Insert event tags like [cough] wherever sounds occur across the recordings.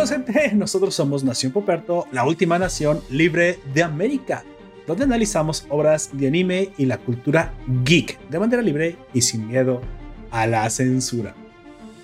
Saludos gente, nosotros somos Nación Poperto, la última nación libre de América, donde analizamos obras de anime y la cultura geek de manera libre y sin miedo a la censura.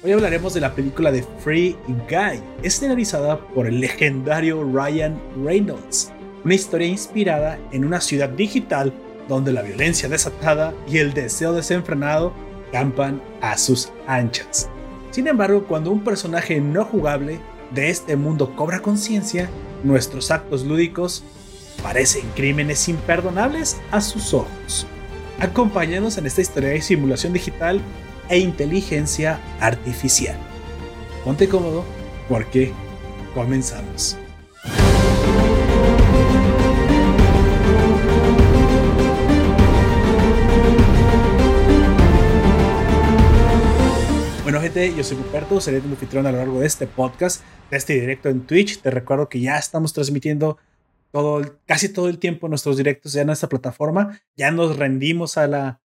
Hoy hablaremos de la película de Free Guy, escenarizada por el legendario Ryan Reynolds, una historia inspirada en una ciudad digital donde la violencia desatada y el deseo desenfrenado campan a sus anchas. Sin embargo, cuando un personaje no jugable de este mundo cobra conciencia, nuestros actos lúdicos parecen crímenes imperdonables a sus ojos. Acompáñanos en esta historia de simulación digital e inteligencia artificial. Ponte cómodo porque comenzamos. Yo soy Ruperto, seré tu anfitrión a lo largo de este podcast, de este directo en Twitch. Te recuerdo que ya estamos transmitiendo todo, casi todo el tiempo nuestros directos ya en esta plataforma. Ya nos rendimos a la,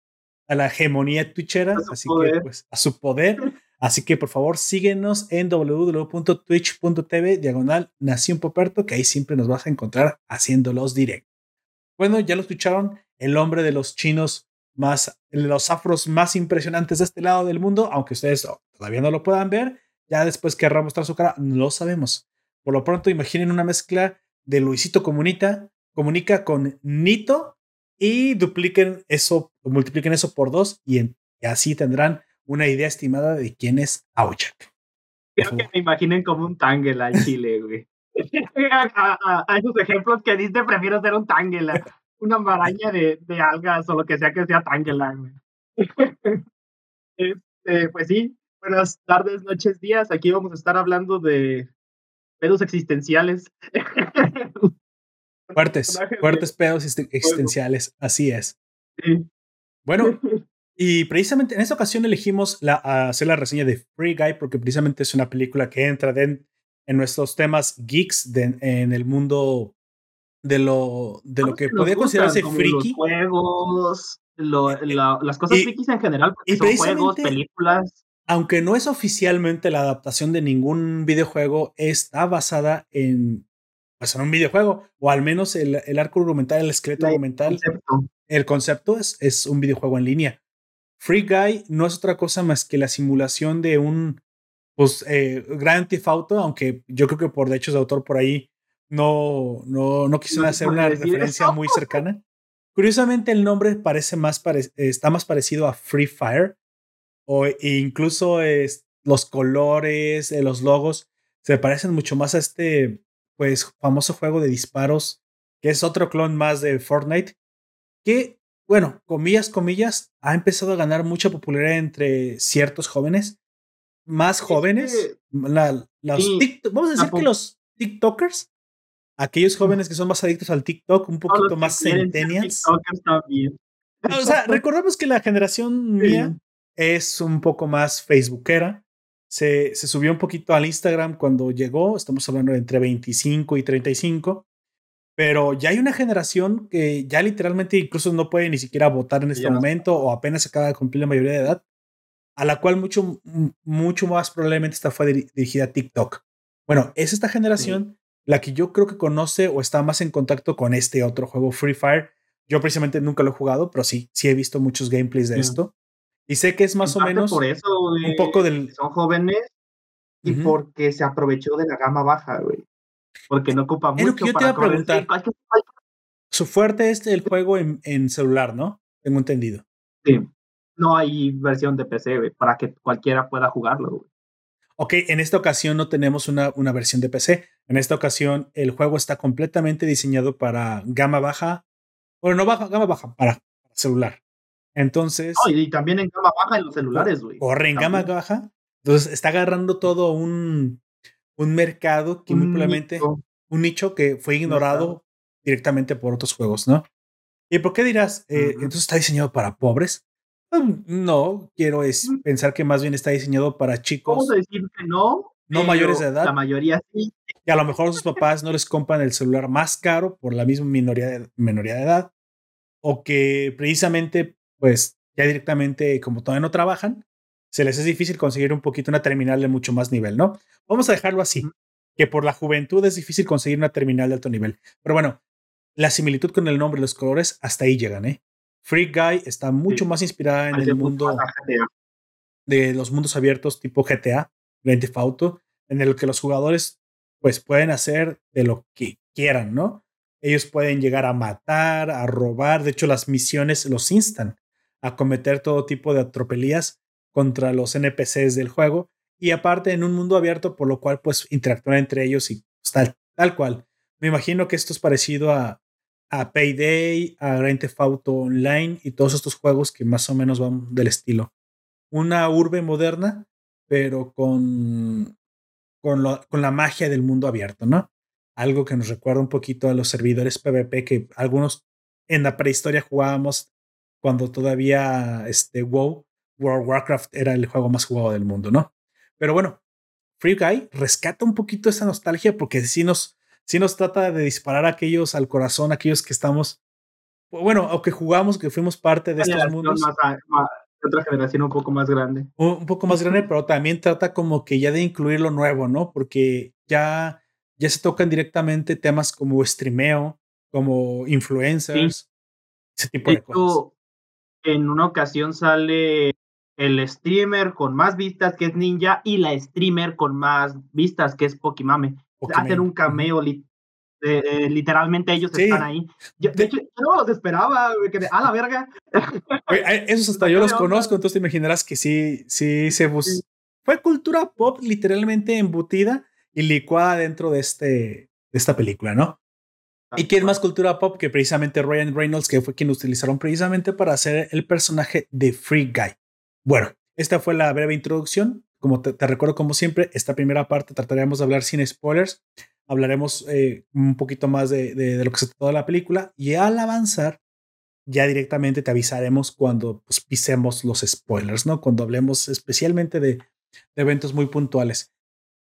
a la hegemonía twitchera, así que pues a su poder. Así que por favor síguenos en www.twitch.tv diagonal Nación Poperto, que ahí siempre nos vas a encontrar haciendo los directos. Bueno, ya lo escucharon, el hombre de los chinos más, los afros más impresionantes de este lado del mundo, aunque ustedes todavía no lo puedan ver, ya después querrá mostrar su cara, no lo sabemos. Por lo pronto, imaginen una mezcla de Luisito Comunita, comunica con Nito y dupliquen eso, multipliquen eso por dos y, así tendrán una idea estimada de quién es Aujak. Creo que me imaginen como un Tangela en Chile, [laughs] güey. a, esos ejemplos que diste, prefiero ser un Tangela una maraña de, de, algas o lo que sea que sea Tangela, [laughs] este, pues sí, buenas tardes, noches, días. Aquí vamos a estar hablando de pedos existenciales. [laughs] Fuertes, fuertes pedos existenciales, así es. Bueno, [laughs] y precisamente en esta ocasión elegimos la, hacer la reseña de Free Guy porque precisamente es una película que entra en, en nuestros temas geeks en el mundo de lo, de lo que podría considerarse friki. Los juegos, las cosas frikis en general, y son juegos, películas. Aunque no es oficialmente la adaptación de ningún videojuego, está basada en, pues, en un videojuego, o al menos el, el arco argumental, el esqueleto argumental. El concepto es, es un videojuego en línea. Free Guy no es otra cosa más que la simulación de un pues, eh, Grand Theft Auto, aunque yo creo que por derechos de autor por ahí no, no, no quisieron hacer una referencia muy cercana. Curiosamente, el nombre parece más está más parecido a Free Fire, o incluso es, los colores, eh, los logos, se parecen mucho más a este pues famoso juego de disparos, que es otro clon más de Fortnite, que, bueno, comillas, comillas, ha empezado a ganar mucha popularidad entre ciertos jóvenes, más jóvenes, la, vamos a decir que los TikTokers aquellos jóvenes que son más adictos al TikTok, un poquito más centennials. O sea, [laughs] recordemos que la generación mía es un poco más facebookera. Se, se subió un poquito al Instagram cuando llegó, estamos hablando de entre 25 y 35, pero ya hay una generación que ya literalmente incluso no puede ni siquiera votar en este momento o apenas acaba de cumplir la mayoría de edad, a la cual mucho, mucho más probablemente esta fue dirigida a TikTok. Bueno, es esta generación la que yo creo que conoce o está más en contacto con este otro juego, Free Fire. Yo precisamente nunca lo he jugado, pero sí, sí he visto muchos gameplays de esto. Y sé que es más o menos por eso, un poco del... Son jóvenes y porque se aprovechó de la gama baja, güey. Porque no ocupa mucho. Es lo que yo te iba a preguntar. Su fuerte es el juego en, en celular, ¿no? Tengo entendido. Sí. No hay versión de PC, güey, para que cualquiera pueda jugarlo, güey. Ok, en esta ocasión no tenemos una, una versión de PC. En esta ocasión el juego está completamente diseñado para gama baja. Bueno, no baja, gama baja, para, celular. Entonces. y también en gama baja en los celulares, güey. Corre en gama baja. Entonces está agarrando todo un, un mercado que muy probablemente. Un nicho que fue ignorado directamente por otros juegos, ¿no? ¿Y por qué dirás? Eh, entonces está diseñado para pobres. Mm, no, quiero es pensar que más bien está diseñado para chicos. Vamos a decir que no. No mayores de edad. La mayoría sí. Y a lo mejor sus papás no les compran el celular más caro por la misma minoría de, minoría de edad. O que precisamente, pues ya directamente, como todavía no trabajan, se les es difícil conseguir un poquito una terminal de mucho más nivel, ¿no? Vamos a dejarlo así. que por la juventud es difícil conseguir una terminal de alto nivel. Pero bueno, la similitud con el nombre y los colores hasta ahí llegan, ¿eh? Free Guy está mucho más inspirada en el mundo de los mundos abiertos tipo GTA, Grand Theft Auto, en el que los jugadores pues pueden hacer de lo que quieran, ¿no? Ellos pueden llegar a matar, a robar, de hecho las misiones los instan a cometer todo tipo de atropelías contra los NPCs del juego y aparte en un mundo abierto por lo cual pues interactúan entre ellos y pues, tal, tal cual. Me imagino que esto es parecido a, a Payday, a Grand Theft Auto Online y todos estos juegos que más o menos van del estilo. Una urbe moderna, pero con, con, con la magia del mundo abierto, ¿no? Algo que nos recuerda un poquito a los servidores PvP que algunos en la prehistoria jugábamos cuando todavía este WoW, World Warcraft era el juego más jugado del mundo, ¿no? Pero bueno, Free Guy rescata un poquito esa nostalgia porque sí nos, sí nos trata de disparar a aquellos al corazón, aquellos que estamos, bueno, o que jugamos, que fuimos parte de estos mundos. otra generación un poco más grande. Un, poco más grande, pero también trata como que ya de incluir lo nuevo, ¿no? Porque ya, ya se tocan directamente temas como streameo, como influencers, ese tipo de cosas. En una ocasión sale el streamer con más vistas que es Ninja y la streamer con más vistas que es Pokimame hacer un cameo eh, literalmente ellos están ahí. de hecho, yo no los esperaba, que a la verga. [laughs] esos hasta yo los conozco, entonces te imaginarás que sí, sí se bus... Fue cultura pop literalmente embutida y licuada dentro de, este, de esta película, ¿no? ¿Y qué es más cultura pop que precisamente Ryan Reynolds, que fue quien utilizaron precisamente para hacer el personaje de Free Guy? Bueno, esta fue la breve introducción. Como te, recuerdo, como siempre, esta primera parte trataremos de hablar sin spoilers. Hablaremos eh, un poquito más de, lo que se trata de la película y al avanzar, ya directamente te avisaremos cuando pues, pisemos los spoilers, ¿no? Cuando hablemos especialmente de, eventos muy puntuales.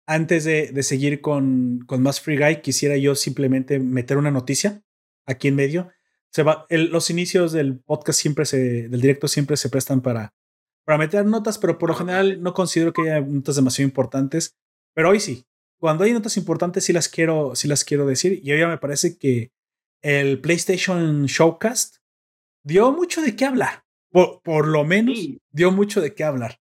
Antes de, seguir con, con, más Free Guy, quisiera yo simplemente meter una noticia aquí en medio. Se va, los inicios del podcast siempre se, del directo siempre se prestan para, para meter notas, pero por lo general no considero que haya notas demasiado importantes. Pero hoy sí. Cuando hay notas importantes sí las quiero, sí las quiero decir. Y hoy ya me parece que el PlayStation Showcast dio mucho de qué hablar. Por, por lo menos dio mucho de qué hablar.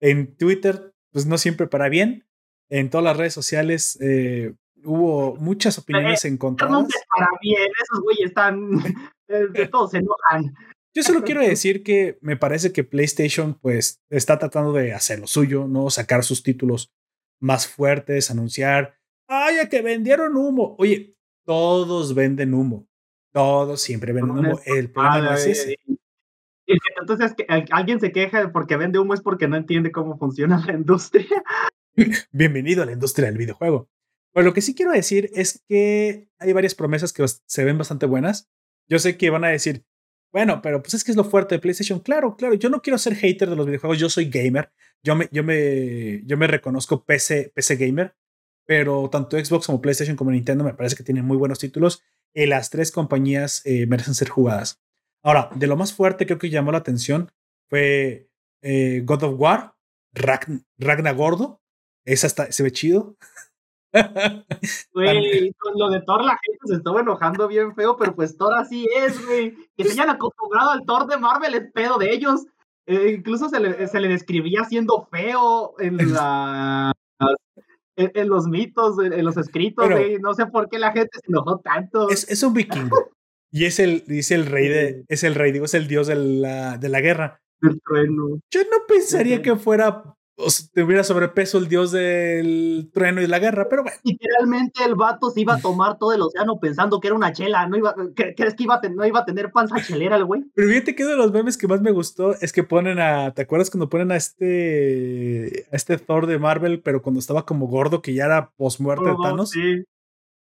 En Twitter, pues no siempre para bien. En todas las redes sociales eh, hubo muchas opiniones encontradas. No para bien, esos güeyes están. [laughs] Eh, todos se enojan. Yo solo quiero decir que me parece que PlayStation pues está tratando de hacer lo suyo, ¿no? Sacar sus títulos más fuertes, anunciar, ay, a que vendieron humo. Oye, todos venden humo. Todos siempre venden humo. El problema es ese. Entonces, que alguien se queja porque vende humo es porque no entiende cómo funciona la industria. [laughs] Bienvenido a la industria del videojuego. Pero lo que sí quiero decir es que hay varias promesas que se ven bastante buenas. Yo sé que van a decir, bueno, pero pues es que es lo fuerte de PlayStation. Claro, claro, yo no quiero ser hater de los videojuegos, yo soy gamer. Yo me, yo me, yo me reconozco PC, PC gamer, pero tanto Xbox como PlayStation como Nintendo me parece que tienen muy buenos títulos y las tres compañías eh, merecen ser jugadas. Ahora, de lo más fuerte creo que llamó la atención fue eh, God of War, Ragna Gordo. Esa está, se ve chido. Güey, con lo de Thor la gente se estuvo enojando bien feo, pero pues Thor así es, güey. Que se hayan acostumbrado al Thor de Marvel es pedo de ellos. Eh, incluso se le, se le, describía siendo feo en [laughs] la en, los mitos, en, los escritos, güey. No sé por qué la gente se enojó tanto. Es, es un vikingo. y es el, dice el rey de, es el rey, digo, es el dios de la, de la guerra. Yo no pensaría que fuera o tuviera sobrepeso el dios del trueno y la guerra, pero bueno. Literalmente el vato se iba a [laughs] tomar todo el océano pensando que era una chela, no iba, ¿crees que iba a no iba a tener panza chelera el güey? Pero fíjate que uno de los memes que más me gustó es que ponen a, ¿te acuerdas cuando ponen a este, a este Thor de Marvel, pero cuando estaba como gordo, que ya era post muerte de Thanos? Sí.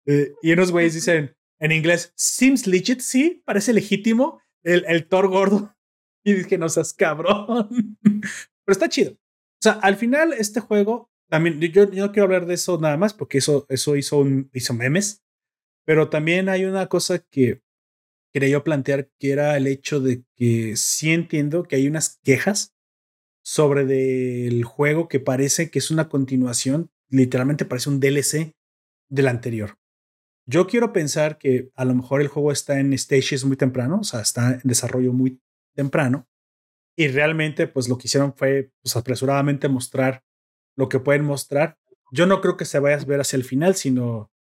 Eh, y unos güeyes [laughs] dicen en inglés, seems legit, sí, parece legítimo el, el Thor gordo. [laughs] Y dije, no seas cabrón. pero está chido. O sea, al final este juego, también yo, no quiero hablar de eso nada más porque eso, eso hizo, hizo memes, pero también hay una cosa que quería yo plantear que era el hecho de que sí entiendo que hay unas quejas sobre del juego que parece que es una continuación, literalmente parece un DLC del anterior. Yo quiero pensar que a lo mejor el juego está en stages muy temprano, o sea, está en desarrollo muy temprano, y realmente pues lo que hicieron fue pues, apresuradamente mostrar lo que pueden mostrar. Yo no creo que se vaya a ver hacia el final, sino,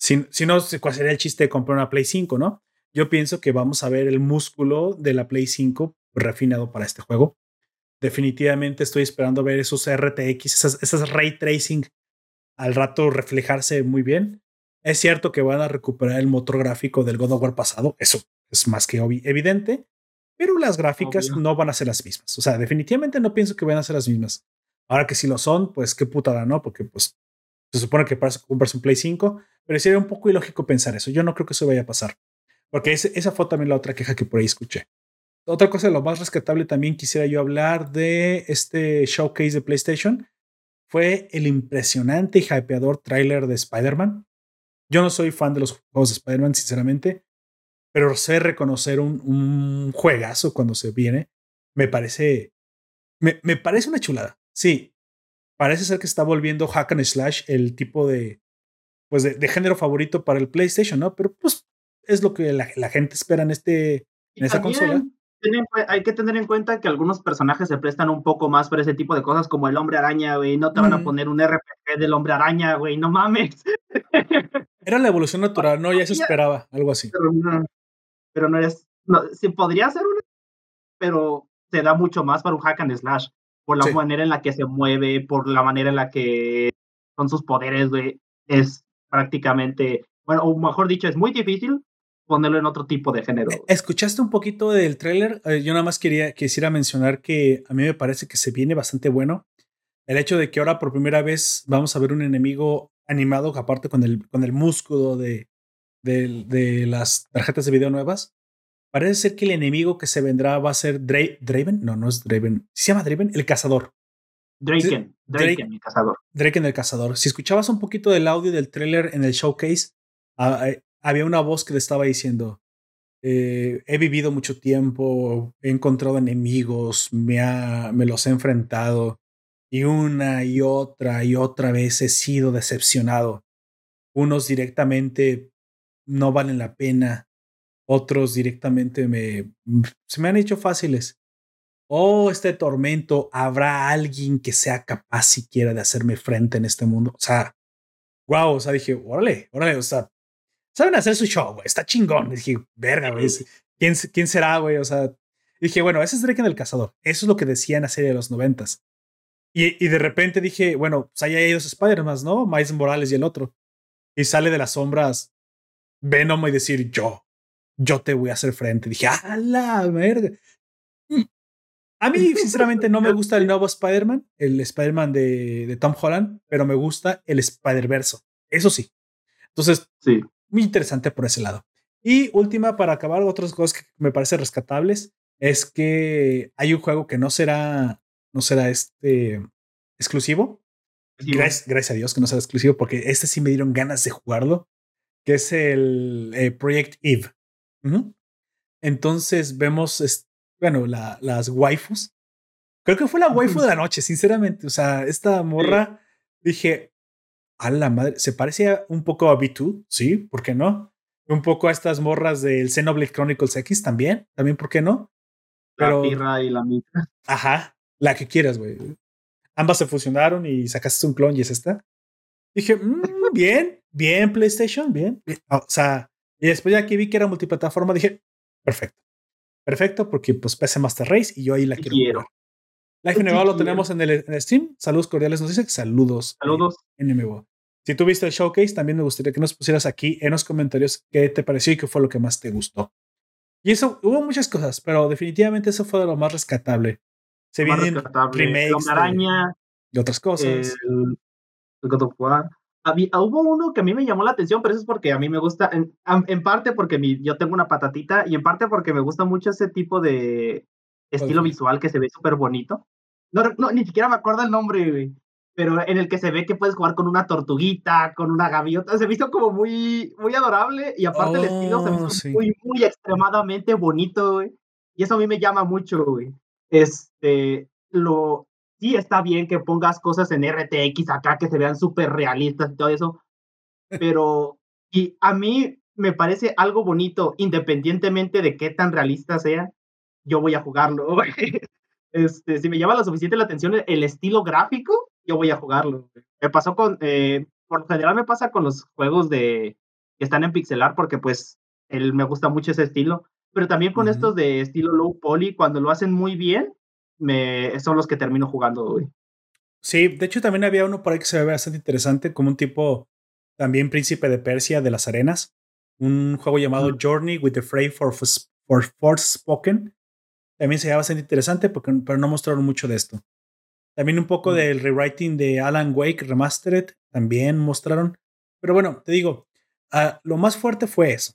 si, si no, ¿cuál sería el chiste de comprar una Play 5, no? Yo pienso que vamos a ver el músculo de la Play 5 refinado para este juego. Definitivamente estoy esperando ver esos RTX, esas, esas ray tracing al rato reflejarse muy bien. Es cierto que van a recuperar el motor gráfico del God of War pasado, eso es más que evidente, pero las gráficas no van a ser las mismas. O sea, definitivamente no pienso que van a ser las mismas. Ahora que si lo son, pues qué putada, ¿no? Porque pues se supone que para comprarse un Play 5, pero sería un poco ilógico pensar eso. Yo no creo que eso vaya a pasar. Porque esa fue también la otra queja que por ahí escuché. Otra cosa, lo más rescatable también quisiera yo hablar de este showcase de PlayStation. Fue el impresionante y hypeador tráiler de Spider-Man. Yo no soy fan de los juegos de Spider-Man, sinceramente, pero sé reconocer un, un, juegazo cuando se viene. Me parece, me, me, parece una chulada. Sí, parece ser que está volviendo Hack and Slash el tipo de, pues de, género favorito para el PlayStation, ¿no? Pero pues es lo que la, la gente espera en, este, en esa consola. hay que tener en cuenta que algunos personajes se prestan un poco más para ese tipo de cosas, como el hombre araña, güey. No te van a poner un RPG del hombre araña, güey. No mames. Era la evolución [laughs] natural, ¿no? Ya se esperaba, algo así. Pero no, pero no sí, podría ser una, pero se da mucho más para un hack and slash. Por la manera en la que se mueve, por la manera en la que son sus poderes, güey. Es prácticamente. Bueno, o mejor dicho, es muy difícil ponerlo en otro tipo de género. Eh, ¿Escuchaste un poquito del tráiler? Eh, yo nada más quería quisiera mencionar que a mí me parece que se viene bastante bueno. El hecho de que ahora por primera vez vamos a ver un enemigo animado, aparte con el, con el músculo de, de, de las tarjetas de video nuevas, parece ser que el enemigo que se vendrá va a ser Draven. No, no es Draven. ¿Se llama Draven? El cazador. Draken. Draken, el cazador. Draken, el cazador. Si escuchabas un poquito del audio del trailer en el showcase, eh, había una voz que le estaba diciendo, eh, he vivido mucho tiempo, he encontrado enemigos, me, ha, me los he enfrentado y una y otra y otra vez he sido decepcionado. Unos directamente no valen la pena, otros directamente me, se me han hecho fáciles. Oh, este tormento, ¿habrá alguien que sea capaz siquiera de hacerme frente en este mundo? O sea, wow, o sea, dije, órale, órale, o sea, saben hacer su show, güey, está chingón. dije, verga, güey, ¿quién, ¿quién será, güey? O sea, dije, bueno, ese es Drake del Cazador. Eso es lo que decía en la serie de los noventas. Y, y de repente dije, bueno, pues ahí hay dos Spider-Man, ¿no? Miles Morales y el otro. Y sale de las sombras Venom y decir, yo, yo te voy a hacer frente. Dije, a la verga. Mm. A mí, [laughs] sinceramente, no me gusta el nuevo Spider-Man, el Spider-Man de, de, Tom Holland, pero me gusta el Spider-Verso. Eso sí. Entonces, sí. muy interesante por ese lado. Y última, para acabar, otras cosas que me parecen rescatables es que hay un juego que no será no será este exclusivo. Gracias, gracias, a Dios que no será exclusivo, porque este sí me dieron ganas de jugarlo, que es el eh, Project Eve. Entonces vemos, bueno, la, las waifus. Creo que fue la waifu de la noche, sinceramente. O sea, esta morra, dije, a la madre, se parecía un poco a B2, sí, ¿por qué no? Un poco a estas morras del Xenoblade Chronicles X también, también, ¿por qué no? Pero, la y la mitra. Ajá, la que quieras, güey. Ambas se fusionaron y sacaste un clon y es esta. Dije, mm, bien, bien, PlayStation, bien. O sea, y después ya que vi que era multiplataforma, dije, perfecto. Perfecto, porque pues PC Master Race y yo ahí la quiero. quiero. Life Nevado lo tenemos en el, en Steam. Saludos cordiales, nos dice saludos. Saludos. NMO. Si tú viste el showcase, también me gustaría que nos pusieras aquí en los comentarios qué te pareció y qué fue lo que más te gustó. Y eso, hubo muchas cosas, pero definitivamente eso fue lo más rescatable. Se vienen remakes araña, de, otras cosas. El, God of War. Hubo uno que a mí me llamó la atención, pero eso es porque a mí me gusta, en, en parte porque mi, yo tengo una patatita y en parte porque me gusta mucho ese tipo de estilo visual que se ve súper bonito. No, no, ni siquiera me acuerdo el nombre, pero en el que se ve que puedes jugar con una tortuguita, con una gaviota, se visto como muy, muy adorable y aparte el estilo se ve oh, muy, muy extremadamente bonito, güey. Y eso a mí me llama mucho, güey este, lo, sí está bien que pongas cosas en RTX acá que se vean súper realistas y todo eso, [laughs] pero y a mí me parece algo bonito, independientemente de qué tan realista sea, yo voy a jugarlo. [laughs] Este, si me llama lo suficiente la atención el estilo gráfico, yo voy a jugarlo. Me pasó con, eh, por lo general me pasa con los juegos de que están en pixelar porque pues él me gusta mucho ese estilo, pero también con estos de estilo low poly, cuando lo hacen muy bien, me, son los que termino jugando hoy. Sí, de hecho también había uno por ahí que se ve bastante interesante, como un tipo también príncipe de Persia de las arenas, un juego llamado Journey with the Fray for, for Forspoken. También se veía bastante interesante, porque, pero no mostraron mucho de esto. También un poco del rewriting de Alan Wake Remastered, también mostraron. Pero bueno, te digo, ah, lo más fuerte fue eso.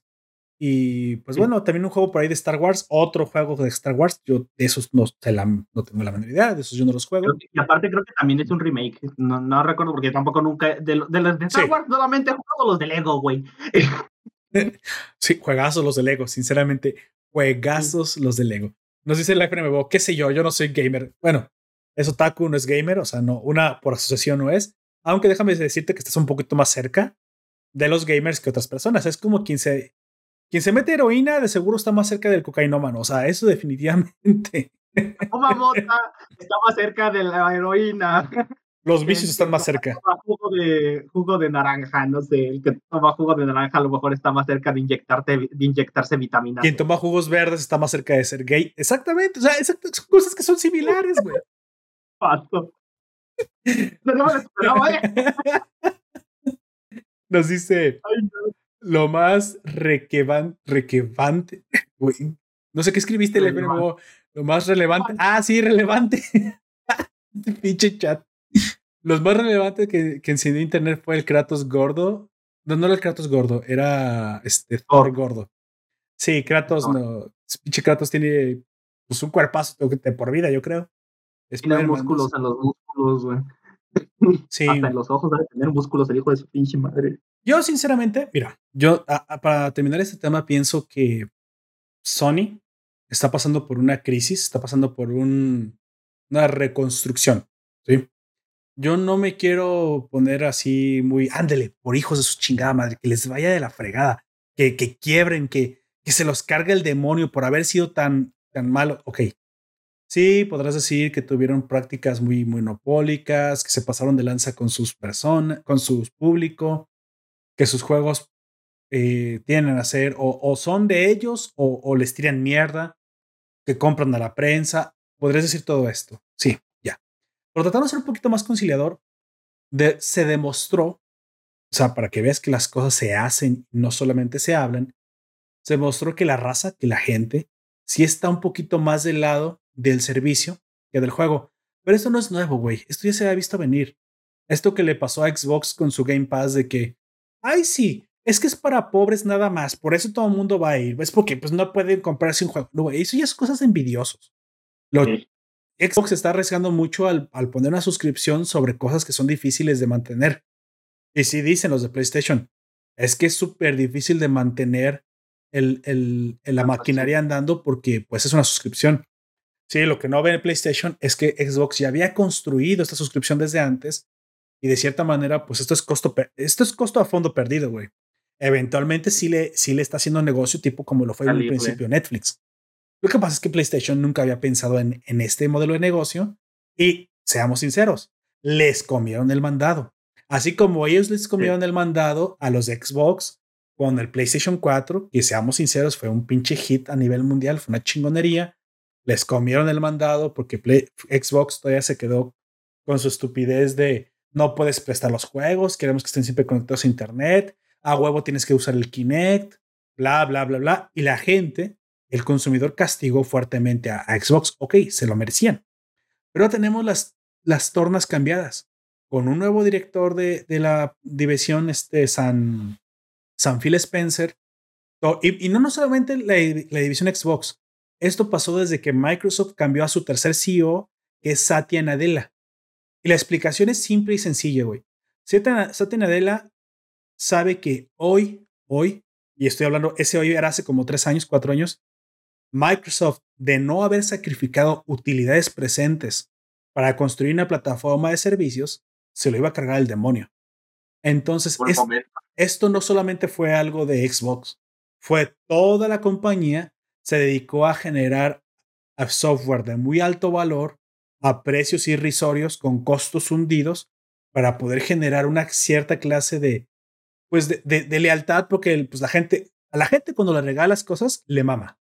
Y pues bueno, también un juego por ahí de Star Wars, otro juego de Star Wars. Yo de esos no, no tengo la menor idea, de esos yo no los juego. Y aparte creo que también es un remake. No, no recuerdo porque tampoco nunca. De, los de Star Wars solamente he jugado los de Lego, güey. [laughs] [laughs] sí, juegazos los de Lego, sinceramente. Juegazos los de Lego. Nos dice el FNMBO, qué sé yo, yo no soy gamer. Bueno, es otaku, no es gamer, o sea, no, una por asociación no es. Aunque déjame decirte que estás un poquito más cerca de los gamers que otras personas. Es como quien se quien se mete heroína de seguro está más cerca del cocainómano. O sea, eso definitivamente. Toma mota, está más cerca de la heroína. Los vicios están más cerca. Jugo de, jugo de naranja, no sé. El que toma jugo de naranja a lo mejor está más cerca de, inyectarte, de inyectarse vitaminas. Quien toma jugos verdes está más cerca de ser gay. Exactamente. O sea, son cosas que son similares, güey. Pato. No, no me lo esperaba, ¿eh? [laughs] Nos dice. Ay, no lo más requevante, [laughs] requevante, no sé qué escribiste, le lo más relevante. Ah, sí, relevante. [laughs] Pinche chat. Lo más relevante que, que encendió internet fue el Kratos gordo. No, no era el Kratos gordo, era este Thor gordo. Sí, Kratos no. Pinche Kratos tiene pues un cuerpazo de por vida, yo creo. tiene músculos en los músculos, güey. Sí. Hasta en los ojos debe tener músculos el hijo de su pinche madre. Yo, sinceramente, mira, yo para terminar este tema pienso que Sony está pasando por una crisis, está pasando por un, una reconstrucción. ¿sí? Yo no me quiero poner así muy, ándele, por hijos de su chingada madre, que les vaya de la fregada, que, que quiebren, que, que se los cargue el demonio por haber sido tan, tan malo. Ok, Sí, podrás decir que tuvieron prácticas muy monopólicas, que se pasaron de lanza con sus personas, con su público, que sus juegos eh, tienen a ser o, son de ellos o, les tiran mierda, que compran a la prensa. Podrías decir todo esto. Sí, ya. Pero tratando de ser un poquito más conciliador, se demostró, o sea, para que veas que las cosas se hacen, no solamente se hablan, se demostró que la raza, que la gente, sí está un poquito más del lado del servicio que del juego. Pero esto no es nuevo, güey. Esto ya se ha visto venir. Esto que le pasó a Xbox con su Game Pass de que ay, sí, es que es para pobres nada más, por eso todo el mundo va a ir, es porque pues no pueden comprarse un juego. No, eso ya es cosas envidiosos. Lo, Xbox está arriesgando mucho al, al, poner una suscripción sobre cosas que son difíciles de mantener. Y si dicen los de PlayStation, es que es súper difícil de mantener el, el, la maquinaria andando porque pues es una suscripción. Sí, lo que no ve en PlayStation es que Xbox ya había construido esta suscripción desde antes y de cierta manera, pues esto es costo, esto es costo a fondo perdido, güey. Eventualmente sí le, sí le está haciendo negocio tipo como lo fue en un principio Netflix. Lo que pasa es que PlayStation nunca había pensado en, en este modelo de negocio y, seamos sinceros, les comieron el mandado. Así como ellos les comieron el mandado a los de Xbox con el PlayStation 4, que seamos sinceros, fue un pinche hit a nivel mundial, fue una chingonería. Les comieron el mandado porque Xbox todavía se quedó con su estupidez de no puedes prestar los juegos, queremos que estén siempre conectados a Internet, a huevo tienes que usar el Kinect, bla, bla, bla, bla. Y la gente, el consumidor castigó fuertemente a, Xbox. Ok, se lo merecían. Pero tenemos las, las tornas cambiadas. Con un nuevo director de, de la división, este San, San Phil Spencer. Y, no, no solamente la, la división Xbox. Esto pasó desde que Microsoft cambió a su tercer CEO, que es Satya Nadella. Y la explicación es simple y sencilla, güey. Satya Nadella sabe que hoy, hoy, y estoy hablando, ese hoy era hace como tres años, cuatro años, Microsoft, de no haber sacrificado utilidades presentes para construir una plataforma de servicios, se lo iba a cargar el demonio. Entonces, esto no solamente fue algo de Xbox, fue toda la compañía se dedicó a generar software de muy alto valor a precios irrisorios con costos hundidos para poder generar una cierta clase de pues de, lealtad porque pues la gente a la gente cuando le regalas cosas le mama.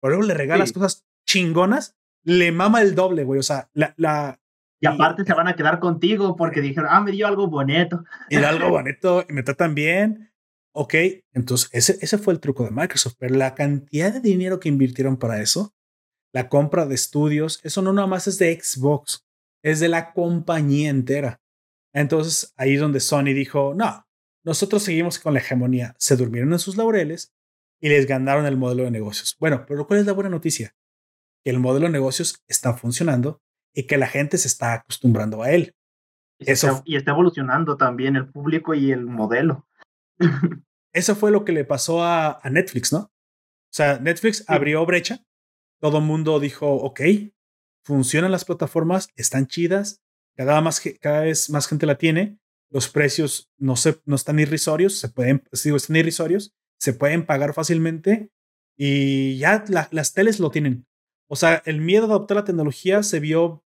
Por luego le regalas cosas chingonas, le mama el doble, güey. O sea, la, la y aparte se van a quedar contigo porque dijeron, ah, me dio algo bonito. Y algo bonito y me tratan bien. Ok, entonces ese, ese fue el truco de Microsoft, pero la cantidad de dinero que invirtieron para eso, la compra de estudios, eso no nada más es de Xbox, es de la compañía entera. Entonces ahí es donde Sony dijo, no, nosotros seguimos con la hegemonía. Se durmieron en sus laureles y les ganaron el modelo de negocios. Bueno, pero ¿cuál es la buena noticia? Que el modelo de negocios está funcionando y que la gente se está acostumbrando a él. Y, Eso, y está evolucionando también el público y el modelo. Eso fue lo que le pasó a, Netflix, ¿no? O sea, Netflix abrió brecha, todo el mundo dijo, ok, funcionan las plataformas, están chidas, cada, vez más gente la tiene, los precios no están irrisorios, se pueden, digo, están irrisorios, se pueden pagar fácilmente y ya las teles lo tienen. O sea, el miedo de adoptar la tecnología se vio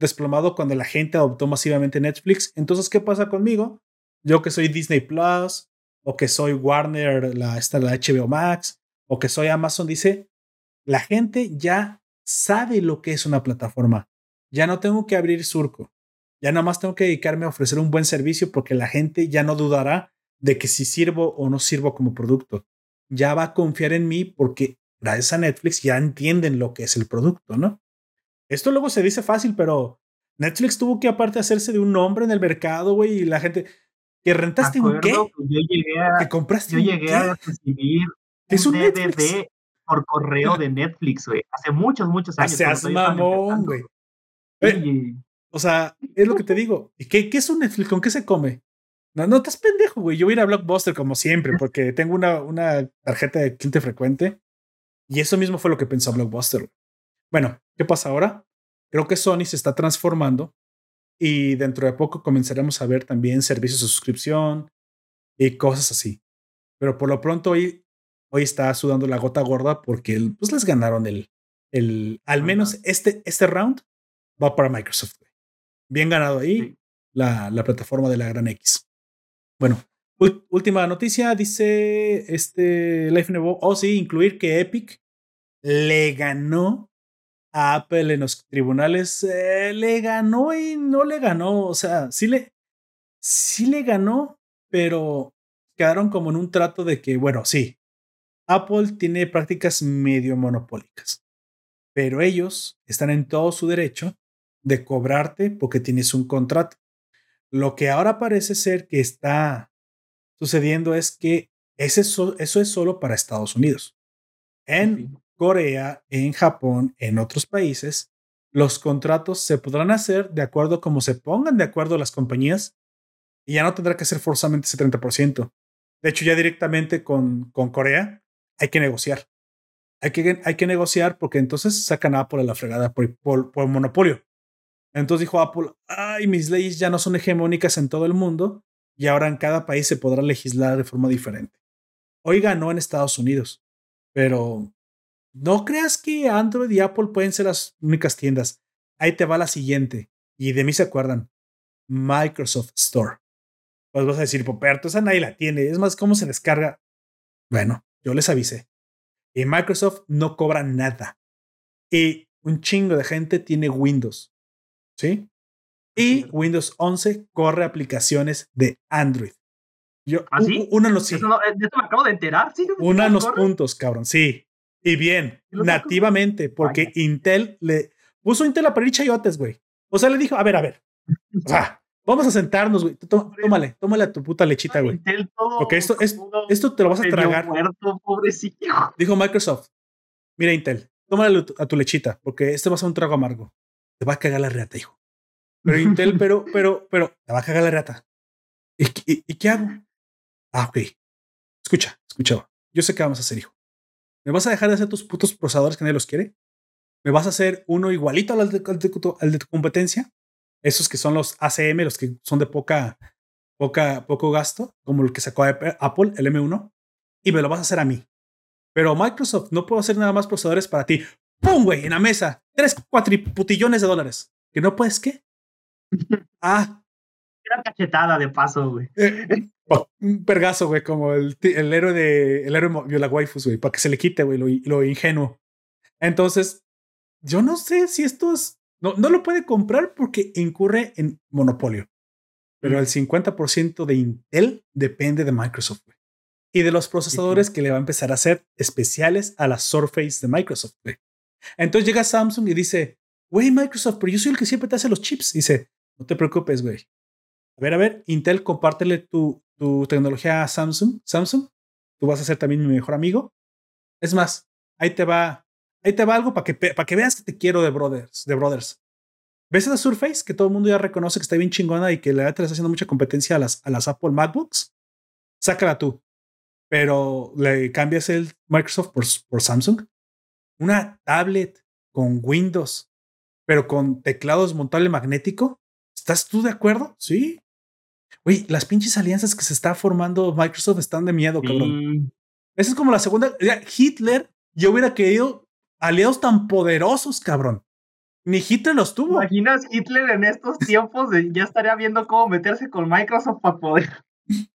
desplomado cuando la gente adoptó masivamente Netflix. Entonces, ¿qué pasa conmigo? Yo que soy Disney Plus, o que soy Warner, la, esta, la HBO Max, o que soy Amazon, dice, la gente ya sabe lo que es una plataforma. Ya no tengo que abrir surco. Ya nada más tengo que dedicarme a ofrecer un buen servicio porque la gente ya no dudará de que si sirvo o no sirvo como producto. Ya va a confiar en mí porque gracias a Netflix ya entienden lo que es el producto, ¿no? Esto luego se dice fácil, pero Netflix tuvo que aparte hacerse de un nombre en el mercado, güey, y la gente, ¿Que rentaste un qué? Yo llegué a, ¿Que compraste yo llegué a recibir ¿Es un, DVD por correo de [laughs] Netflix, güey. Hace muchos, muchos años. Seas mamón, güey. o sea, es lo que te digo. ¿Y qué, qué es un Netflix? ¿Con qué se come? No, no estás pendejo, güey. Yo voy a ir a Blockbuster como siempre, porque tengo una, una tarjeta de cliente frecuente. Y eso mismo fue lo que pensó Blockbuster. Bueno, ¿qué pasa ahora? Creo que Sony se está transformando y dentro de poco comenzaremos a ver también servicios de suscripción y cosas así. Pero por lo pronto hoy, hoy está sudando la gota gorda porque pues les ganaron el, el al menos este, este round va para Microsoft. Bien ganado ahí la, la, plataforma de la gran X. Bueno, última noticia, dice este Life Nevo, oh sí, incluir que Epic le ganó a Apple en los tribunales eh, le ganó y no le ganó. O sea, sí le, sí le ganó, pero quedaron como en un trato de que, bueno, sí, Apple tiene prácticas medio monopólicas, pero ellos están en todo su derecho de cobrarte porque tienes un contrato. Lo que ahora parece ser que está sucediendo es que ese eso es solo para Estados Unidos. En Corea, en Japón, en otros países, los contratos se podrán hacer de acuerdo a como se pongan de acuerdo las compañías y ya no tendrá que ser forzosamente ese 30%. De hecho, ya directamente con, con Corea hay que negociar. Hay que, hay que negociar porque entonces sacan a Apple a la fregada por, monopolio. Entonces dijo Apple, ay, mis leyes ya no son hegemónicas en todo el mundo y ahora en cada país se podrá legislar de forma diferente. Hoy ganó en Estados Unidos, pero no creas que Android y Apple pueden ser las únicas tiendas. Ahí te va la siguiente. Y de mí se acuerdan. Microsoft Store. Pues vas a decir, Poperto, esa nadie la tiene. Es más, ¿cómo se descarga? Bueno, yo les avisé. Y Microsoft no cobra nada. Y un chingo de gente tiene Windows. ¿Sí? Y Windows 11 corre aplicaciones de Android. Yo, ¿Ah, sí? Una los, eso, no, me acabo de enterar. los puntos, cabrón. Sí. Y bien, nativamente, porque Intel le puso Intel a parir chayotes, güey. O sea, le dijo, a ver, a ver. O sea, vamos a sentarnos, güey. Tómale, tómale a tu puta lechita, güey. Porque esto, es, esto te lo vas a tragar. Dijo Microsoft, mira Intel, tómale a tu lechita, porque este va a ser un trago amargo. Te va a cagar la reata, hijo. Pero [laughs] Intel, pero, pero, pero, te va a cagar la reata. ¿Y, y qué hago? Ah, ok. Escucha, escucha. Yo sé qué vamos a hacer, hijo. ¿Me vas a dejar de hacer tus putos procesadores que nadie los quiere? ¿Me vas a hacer uno igualito al de, tu competencia? Esos que son los ACM, los que son de poca, poca, poco gasto, como el que sacó Apple, el M1, y me lo vas a hacer a mí. Pero Microsoft no puedo hacer nada más procesadores para ti. ¡Pum, güey! En la mesa. Tres cuatriputillones de dólares. ¿Que no puedes qué? [laughs] ah. Era cachetada de paso, güey. Eh, un pergazo, güey, como el, el héroe de el héroe de la waifus, güey, para que se le quite, güey, lo, lo, ingenuo. Entonces, yo no sé si esto es. No, no lo puede comprar porque incurre en monopolio. Pero el 50% de Intel depende de Microsoft, güey. Y de los procesadores que le va a empezar a hacer especiales a la Surface de Microsoft, güey. Entonces llega Samsung y dice, güey, Microsoft, pero yo soy el que siempre te hace los chips. Dice, no te preocupes, güey. A ver, a ver, Intel, compártele tu, tu tecnología a Samsung. Samsung, tú vas a ser también mi mejor amigo. Es más, ahí te va, ahí te va algo para que, para que veas que te quiero de brothers, de brothers. ¿Ves esa Surface que todo el mundo ya reconoce que está bien chingona y que le está haciendo mucha competencia a las, a las Apple MacBooks? Sácala tú. Pero le cambias el Microsoft por, por Samsung una tablet con Windows, pero con teclados montable magnético. ¿Estás tú de acuerdo? Sí. Oye, las pinches alianzas que se está formando Microsoft están de miedo, cabrón. Esa es como la segunda. Hitler, yo hubiera querido aliados tan poderosos, cabrón. Ni Hitler los tuvo. ¿Imaginas Hitler en estos tiempos? ya estaría viendo cómo meterse con Microsoft para poder. [laughs]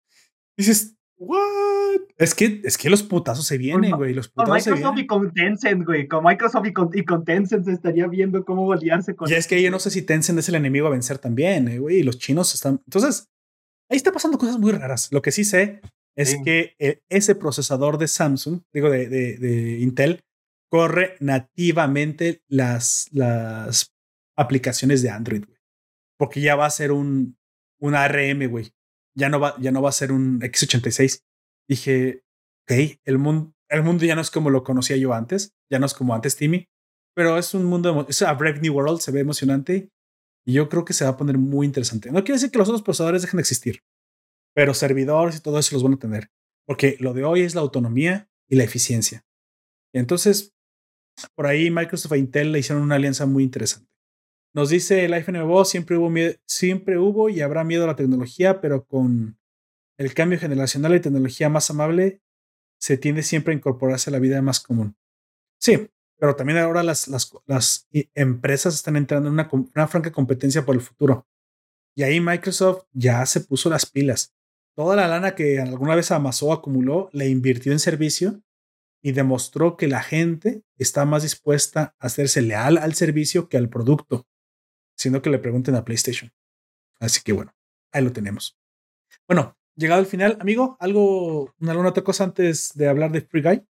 Dices, ¿What? Es que, es que los putazos se vienen, güey. Los putazos con Microsoft y con Tencent, güey. Con Microsoft y con, y con Tencent se estaría viendo cómo aliarse con. Ya es que yo no sé si Tencent es el enemigo a vencer también, eh, güey. y los chinos están. Entonces, ahí está pasando cosas muy raras. Lo que sí sé es que eh, ese procesador de Samsung, digo, de, de, de, Intel, corre nativamente las, las aplicaciones de Android, güey. Porque ya va a ser un, un ARM, güey ya no va, ya no va a ser un X86. Dije, ok, el mundo, el mundo ya no es como lo conocía yo antes, ya no es como antes Timmy, pero es un mundo, es a Brave New World, se ve emocionante y yo creo que se va a poner muy interesante. No quiere decir que los otros procesadores dejen de existir, pero servidores y todo eso los van a tener, porque lo de hoy es la autonomía y la eficiencia. Entonces, por ahí Microsoft e Intel le hicieron una alianza muy interesante. Nos dice el iPhone nuevo, siempre hubo, siempre hubo y habrá miedo a la tecnología, pero con el cambio generacional y tecnología más amable, se tiende siempre a incorporarse a la vida más común. Sí, pero también ahora las, las, las empresas están entrando en una, una franca competencia por el futuro. Y ahí Microsoft ya se puso las pilas. Toda la lana que alguna vez amasó, acumuló, le invirtió en servicio y demostró que la gente está más dispuesta a hacerse leal al servicio que al producto sino que le pregunten a PlayStation. Así que bueno, ahí lo tenemos. Bueno, llegado al final, amigo, algo, alguna otra cosa antes de hablar de Free Guy,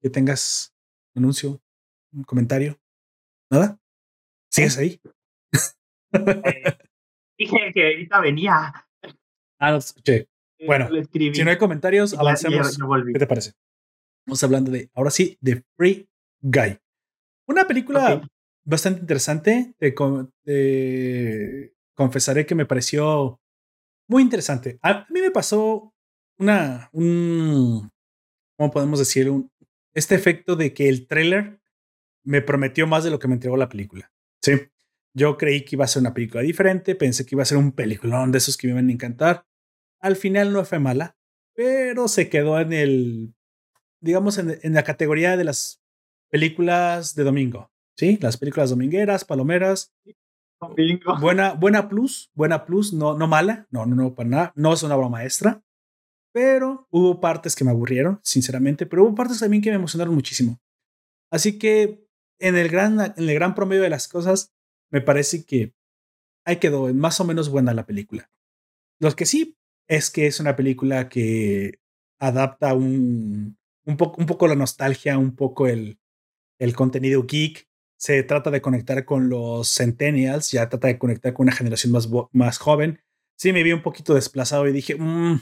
que tengas un anuncio, un comentario, nada. ¿Sigues ahí? [laughs] Eh, dije que ahorita venía. Ah, lo escuché. Eh, bueno, si no hay comentarios, avancemos. ¿Qué te parece? Vamos hablando de, ahora sí, de Free Guy. Una película bastante interesante. Te, confesaré que me pareció muy interesante. A mí me pasó una, un, ¿cómo podemos decir? Un, este efecto de que el trailer me prometió más de lo que me entregó la película. Sí. Yo creí que iba a ser una película diferente, pensé que iba a ser un peliculón de esos que me iban a encantar. Al final no fue mala, pero se quedó en el, digamos, en, en la categoría de las películas de domingo. Sí, las películas domingueras, palomeras. Domingo. [laughs] Buena, buena plus, buena plus, no, no mala, no, no, no, para nada, no es una obra maestra, pero hubo partes que me aburrieron, sinceramente, pero hubo partes también que me emocionaron muchísimo. Así que en el gran, en el gran promedio de las cosas, me parece que ahí quedó más o menos buena la película. Lo que sí es que es una película que adapta un, un, poco, un poco la nostalgia, un poco el, el contenido geek, se trata de conectar con los centennials, ya trata de conectar con una generación más, más joven. Sí, me vi un poquito desplazado y dije, mm,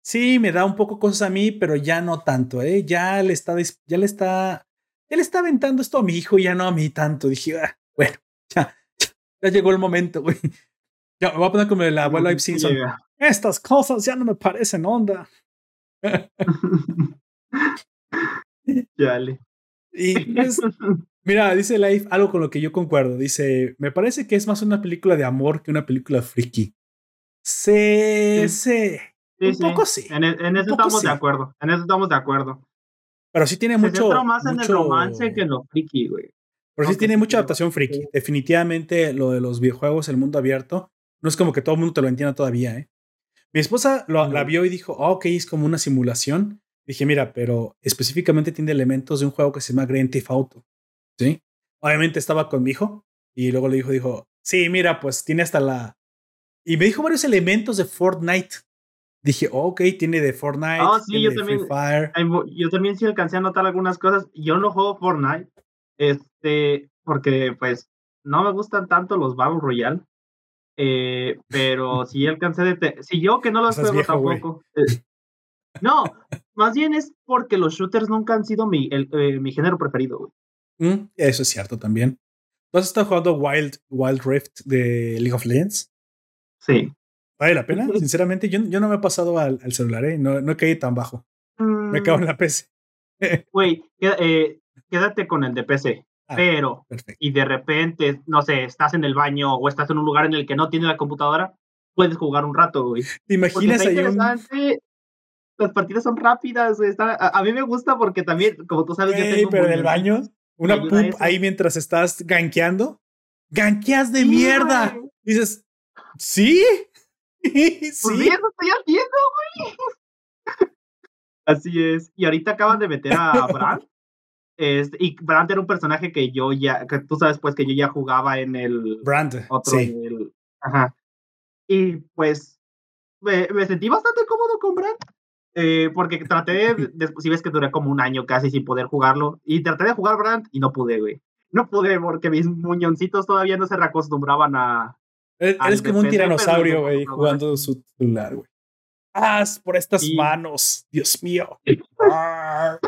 sí, me da un poco cosas a mí, pero ya no tanto, ¿eh? Ya le está, ya le está, ya le está aventando esto a mi hijo, ya no a mí tanto. Dije, ah, bueno, ya, ya llegó el momento, güey. Ya me voy a poner como el abuelo Ive Simpson. Estas cosas ya no me parecen onda. [laughs] [laughs] [laughs] Dale. Y pues, Mira, dice Life algo con lo que yo concuerdo. Dice, me parece que es más una película de amor que una película friki. Sí, sí. un poco sí. En, e, eso estamos de acuerdo. En eso estamos de acuerdo. Pero sí tiene mucho. Se más en el romance que en lo friki, güey. Pero sí tiene mucha adaptación friki. Definitivamente lo de los videojuegos, el mundo abierto, no es como que todo el mundo te lo entienda todavía, ¿eh? Mi esposa lo, la vio y dijo, oh, ok, es como una simulación. Dije, mira, pero específicamente tiene elementos de un juego que se llama Grand Theft Auto. ¿Sí? Obviamente estaba con mi hijo y luego le dijo, dijo, sí, mira, pues tiene hasta la... Y me dijo varios elementos de Fortnite. Dije, ok, tiene de Fortnite. Ah, sí, yo también. Yo también sí alcancé a notar algunas cosas. Yo no juego Fortnite, este, porque pues no me gustan tanto los Battle Royale. Eh, pero si alcancé de. Si yo que no los juego tampoco. Eh, no, más bien es porque los shooters nunca han sido mi, eh, mi género preferido, güey. Mm, eso es cierto también. ¿Tú has estado jugando Wild, Wild Rift de League of Legends? Sí. ¿Vale la pena? [laughs] Sinceramente, yo, yo no me he pasado al, celular, ¿eh? No, no caí tan bajo. Me acabo en la PC. [laughs] Güey, eh, quédate con el de PC. Ah, pero, y de repente, no sé, estás en el baño o estás en un lugar en el que no tiene la computadora, puedes jugar un rato, güey. ¿Te imaginas ahí Las partidas son rápidas, güey. a, mí me gusta porque también, como tú sabes, yo tengo pero en el baño, una pup ahí mientras estás gankeando. ¡Gankeas de mierda! Dices, ¿sí? [laughs] sí. Pues bien, lo estoy haciendo, güey. [laughs] Así es. Y ahorita acaban de meter a [laughs] Brand. Este, y Brand era un personaje que yo ya, que tú sabes pues que yo ya jugaba en el Brand, otro, sí. ajá. Y pues me, me, sentí bastante cómodo con Brand. Eh, porque [laughs] traté de, si ves que duré como un año casi sin poder jugarlo, y traté de jugar Brand y no pude, güey. No pude porque mis muñoncitos todavía no se reacostumbraban a. Eres como un tiranosaurio, güey, jugando su celular, güey. ¡Ah! Por estas manos, Dios mío. [laughs]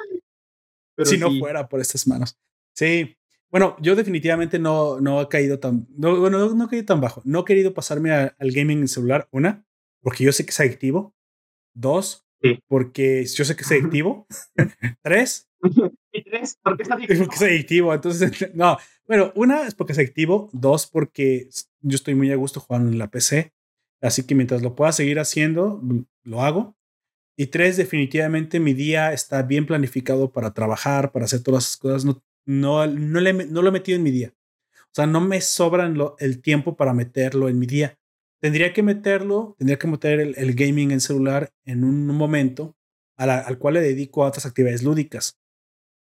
si no fuera por estas manos. Sí. Bueno, yo definitivamente no, no he caído tan. No, bueno, no, he caído tan bajo. No he querido pasarme al gaming en celular, una, porque yo sé que es adictivo. Dos, porque yo sé que es adictivo. [laughs] Tres. tres, porque es adictivo. Porque es adictivo. Entonces, [laughs] no. Bueno, una es porque es adictivo. Dos, porque yo estoy muy a gusto jugando en la PC. Así que mientras lo pueda seguir haciendo, lo hago. Y tres, definitivamente mi día está bien planificado para trabajar, para hacer todas las cosas. No, no, no, le, no lo he metido en mi día. O sea, no me sobran el tiempo para meterlo en mi día. Tendría que meterlo, tendría que meter el, gaming en celular en un momento al cual le dedico a otras actividades lúdicas.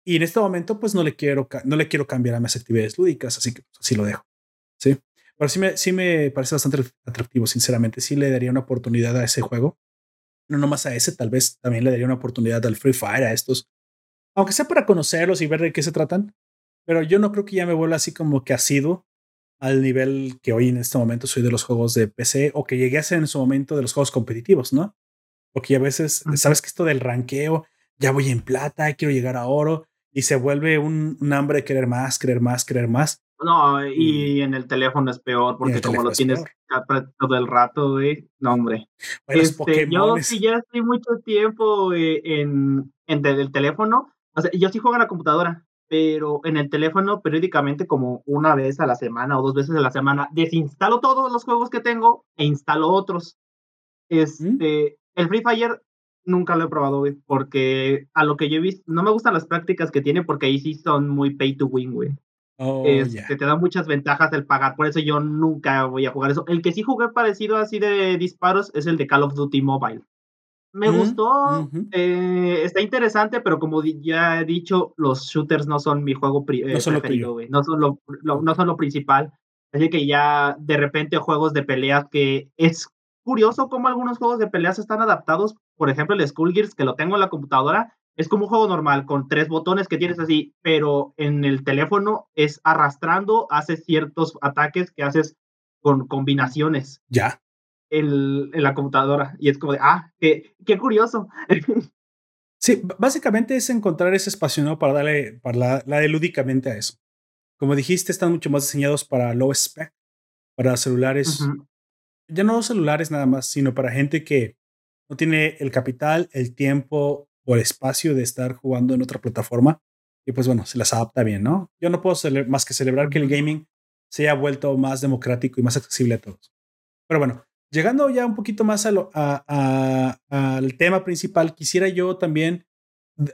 Y en este momento, pues no le quiero, no le quiero cambiar a mis actividades lúdicas, así que pues, así lo dejo. Sí. Pero sí me, sí me parece bastante atractivo, sinceramente. Sí le daría una oportunidad a ese juego. No nomás a ese, tal vez también le daría una oportunidad al Free Fire, a estos. Aunque sea para conocerlos y ver de qué se tratan. Pero yo no creo que ya me vuelva así como que ha sido al nivel que hoy en este momento soy de los juegos de PC o que llegué a ser en su momento de los juegos competitivos, ¿no? Porque a veces, sabes que esto del ranqueo, ya voy en plata, quiero llegar a oro y se vuelve un, hambre de querer más, querer más, querer más. No, y, en el teléfono es peor porque como lo tienes todo el rato, güey, no, hombre. este, yo sí ya estoy mucho tiempo en, en el teléfono, o sea, yo sí juego en la computadora, pero en el teléfono periódicamente como una vez a la semana o dos veces a la semana desinstalo todos los juegos que tengo e instalo otros. ¿Mm? Este, el Free Fire nunca lo he probado, güey, porque a lo que yo he visto, no me gustan las prácticas que tiene porque ahí sí son muy pay to win, güey. Oh, este, Te da muchas ventajas el pagar, por eso yo nunca voy a jugar eso. El que sí jugué parecido así de disparos es el de Call of Duty Mobile. Me gustó, eh, está interesante, pero como ya he dicho, los shooters no son mi juego eh, no son preferido, lo no, son lo, no son lo principal. Así que ya de repente juegos de peleas que es curioso cómo algunos juegos de peleas están adaptados. Por ejemplo, el Skullgears, que lo tengo en la computadora, es como un juego normal, con tres botones que tienes así, pero en el teléfono es arrastrando, haces ciertos ataques que haces con combinaciones. Ya en la computadora. Y es como de, ah, qué, qué curioso. [laughs] Sí, básicamente es encontrar ese espacio ¿no? para darle, para la, la de lúdicamente a eso. Como dijiste, están mucho más diseñados para low spec, para celulares, ya no celulares nada más, sino para gente que no tiene el capital, el tiempo o el espacio de estar jugando en otra plataforma. Y pues bueno, se las adapta bien, ¿no? Yo no puedo más que celebrar que el gaming se haya vuelto más democrático y más accesible a todos. Pero bueno, llegando ya un poquito más a al tema principal, quisiera yo también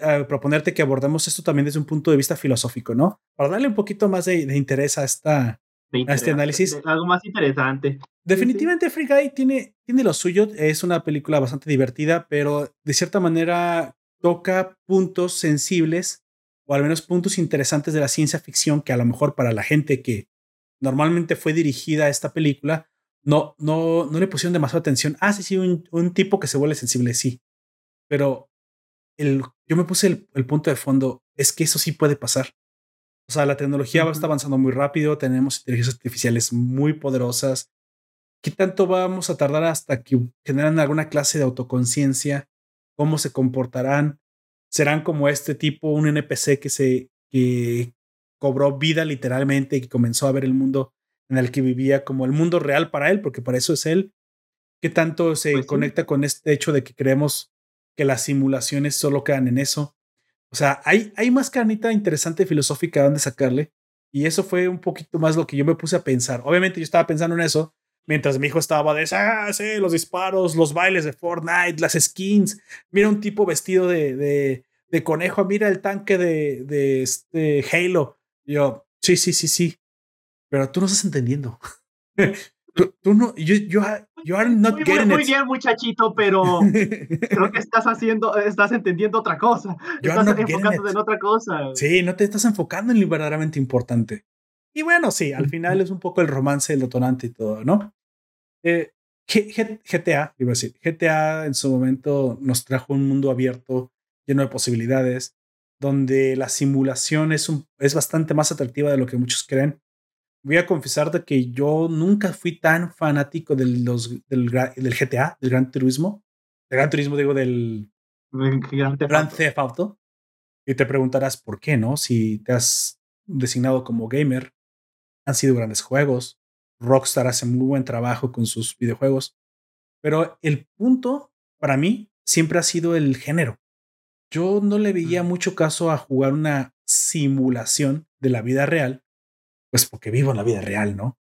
eh, proponerte que abordemos esto también desde un punto de vista filosófico, ¿no? Para darle un poquito más de, interés a, esta, este análisis. algo más interesante. Definitivamente Free Guy tiene, tiene lo suyo, es una película bastante divertida, pero de cierta manera toca puntos sensibles o al menos puntos interesantes de la ciencia ficción que a lo mejor para la gente que normalmente fue dirigida a esta película, no, no, no le pusieron demasiada atención. Ah, sí, sí, un, tipo que se vuelve sensible, sí. Pero el, yo me puse el, punto de fondo, es que eso sí puede pasar. O sea, la tecnología está avanzando muy rápido, tenemos inteligencias artificiales muy poderosas. ¿Qué tanto vamos a tardar hasta que generan alguna clase de autoconciencia? ¿Cómo se comportarán? ¿Serán como este tipo, un NPC que se que cobró vida literalmente y que comenzó a ver el mundo en el que vivía como el mundo real para él, porque para eso es él? ¿Qué tanto se pues conecta con este hecho de que creemos que las simulaciones solo quedan en eso? O sea, hay, hay más carnita interesante filosófica donde sacarle. Y eso fue un poquito más lo que yo me puse a pensar. Obviamente yo estaba pensando en eso mientras mi hijo estaba de, ah, sí, los disparos, los bailes de Fortnite, las skins. Mira un tipo vestido de, de, de conejo, mira el tanque de, de este Halo. yo, sí, sí, sí, sí. Pero tú no estás entendiendo. [laughs] tú, no, yo, yo, yo not muy, muy, bien, muchachito, pero [laughs] creo que estás haciendo, estás entendiendo otra cosa. estás enfocando en otra cosa. Sí, no te estás enfocando en lo verdaderamente importante. Y bueno, sí, al final es un poco el romance, el detonante y todo, ¿no? Eh, GTA, iba a decir, GTA en su momento nos trajo un mundo abierto, lleno de posibilidades, donde la simulación es, un, es bastante más atractiva de lo que muchos creen voy a confesarte que yo nunca fui tan fanático del, los, del, del GTA, del Gran Turismo. Del Gran Turismo, digo, del Gran Theft Auto. Y te preguntarás por qué, ¿no? Si te has designado como gamer, han sido grandes juegos. Rockstar hace muy buen trabajo con sus videojuegos. Pero el punto, para mí, siempre ha sido el género. Yo no le veía mm. mucho caso a jugar una simulación de la vida real pues porque vivo en la vida real, ¿no?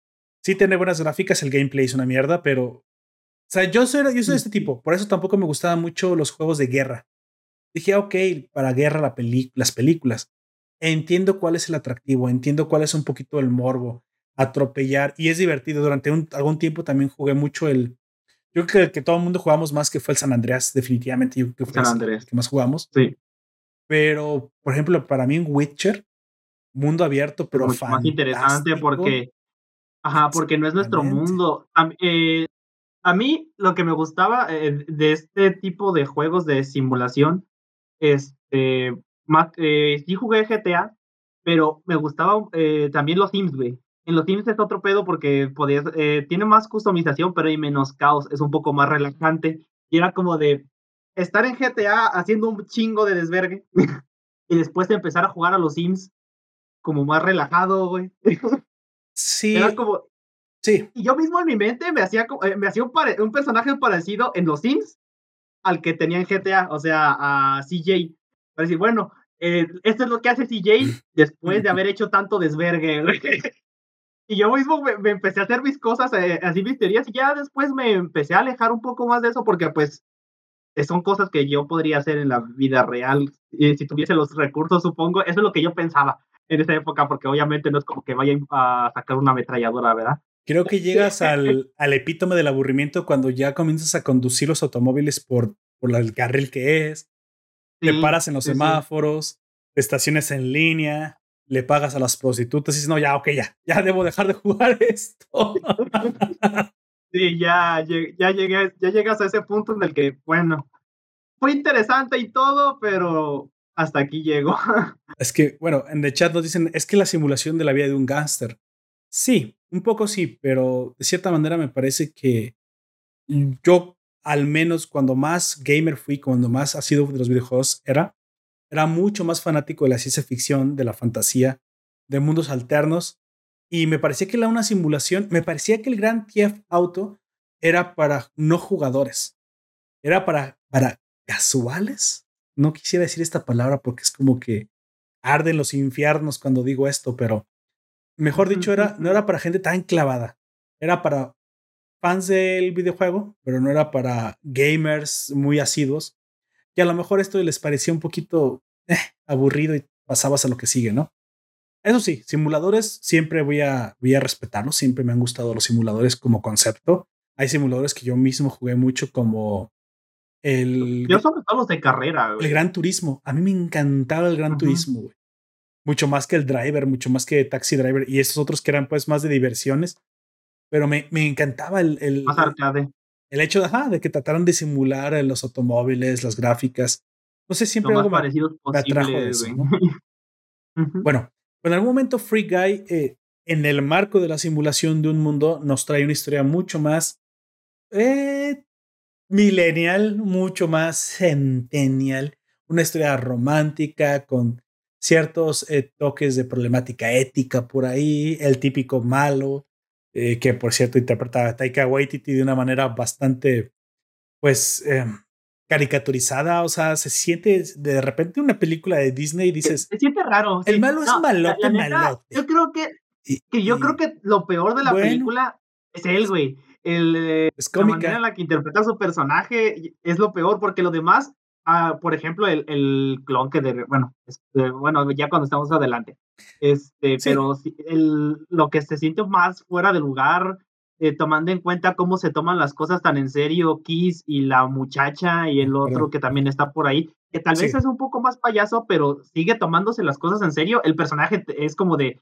Sí tiene buenas gráficas, el gameplay es una mierda, pero... O sea, yo soy, yo soy de este tipo, por eso tampoco me gustaban mucho los juegos de guerra. Dije, ok, para guerra la las películas. Entiendo cuál es el atractivo, entiendo cuál es un poquito el morbo, atropellar, y es divertido. Durante un, algún tiempo también jugué mucho el... Yo creo que, que todo el mundo jugamos más que fue el San Andreas, definitivamente. Yo creo que fue San Andreas. que más jugamos. Sí. Pero, por ejemplo, para mí en Witcher, mundo abierto, pero Mucho más interesante porque, ajá, porque no es nuestro mundo. A, eh, a mí lo que me gustaba eh, de este tipo de juegos de simulación, este, más, eh, sí jugué GTA, pero me gustaba eh, también los Sims, güey. En los Sims es otro pedo porque podías, eh, tiene más customización, pero hay menos caos, es un poco más relajante. Y era como de estar en GTA haciendo un chingo de desvergue [laughs] y después de empezar a jugar a los Sims como más relajado, güey. [laughs] Sí. Era como. Sí. Y yo mismo en mi mente me hacía, eh, me hacía un, un personaje parecido en los Sims al que tenía en GTA, o sea, a CJ. Para decir, bueno, eh, esto es lo que hace CJ [laughs] después de haber hecho tanto desvergue. [laughs] y yo mismo me, empecé a hacer mis cosas, eh, así mis teorías, y ya después me empecé a alejar un poco más de eso, porque pues son cosas que yo podría hacer en la vida real, si tuviese los recursos, supongo, eso es lo que yo pensaba en esa época, porque obviamente no es como que vayan a sacar una ametralladora, ¿verdad? Creo que llegas [laughs] al, al epítome del aburrimiento cuando ya comienzas a conducir los automóviles por, por el carril que es, te paras en los semáforos, estaciones en línea, le pagas a las prostitutas y dices, no, ya, ok, ya, ya debo dejar de jugar [laughs] esto. [laughs] sí, ya, ya, llegué, ya llegas a ese punto en el que, bueno, fue interesante y todo, pero hasta aquí llego. [laughs] Es que, bueno, en el chat nos dicen, es que la simulación de la vida de un gángster. Sí, un poco sí, pero de cierta manera me parece que yo, al menos cuando más gamer fui, cuando más ha de los videojuegos, era, era mucho más fanático de la ciencia ficción, de la fantasía, de mundos alternos. Y me parecía que era una simulación, me parecía que el Grand Theft Auto era para no jugadores. Era para, para casuales no quisiera decir esta palabra porque es como que arden los infiernos cuando digo esto, pero mejor dicho, era, no era para gente tan clavada, era para fans del videojuego, pero no era para gamers muy asiduos. Y a lo mejor esto les parecía un poquito eh, aburrido y pasabas a lo que sigue, ¿no? Eso sí, simuladores siempre voy a, voy a respetarlos, siempre me han gustado los simuladores como concepto. Hay simuladores que yo mismo jugué mucho como el... Yo sobre todo los de carrera, El Gran Turismo. A mí me encantaba el Gran Turismo, güey. Mucho más que el Driver, mucho más que Taxi Driver y estos otros que eran pues más de diversiones. Pero me, me encantaba el... el más arcade. El hecho de, de que trataran de simular los automóviles, las gráficas. No sé, siempre algo me, me atrajo de eso, ¿no? [laughs] Bueno, en algún momento Free Guy, eh, en el marco de la simulación de un mundo, nos trae una historia mucho más eh, millennial, mucho más centennial, una historia romántica con ciertos eh, toques de problemática ética por ahí, el típico malo, que por cierto interpreta a Taika Waititi de una manera bastante, pues, caricaturizada, o sea, se siente de repente una película de Disney y dices... Se, siente raro. El malo es malote, malote. Yo creo que, que yo creo que lo peor de la película es él, güey. El, eh, es la manera en la que interpreta a su personaje es lo peor, porque lo demás, ah, por ejemplo, el, el clon que de, bueno, este, bueno, ya cuando estamos adelante, este, pero el, lo que se siente más fuera de lugar, eh, tomando en cuenta cómo se toman las cosas tan en serio Kiss y la muchacha y el otro que también está por ahí, que tal vez es un poco más payaso, pero sigue tomándose las cosas en serio. El personaje es como de,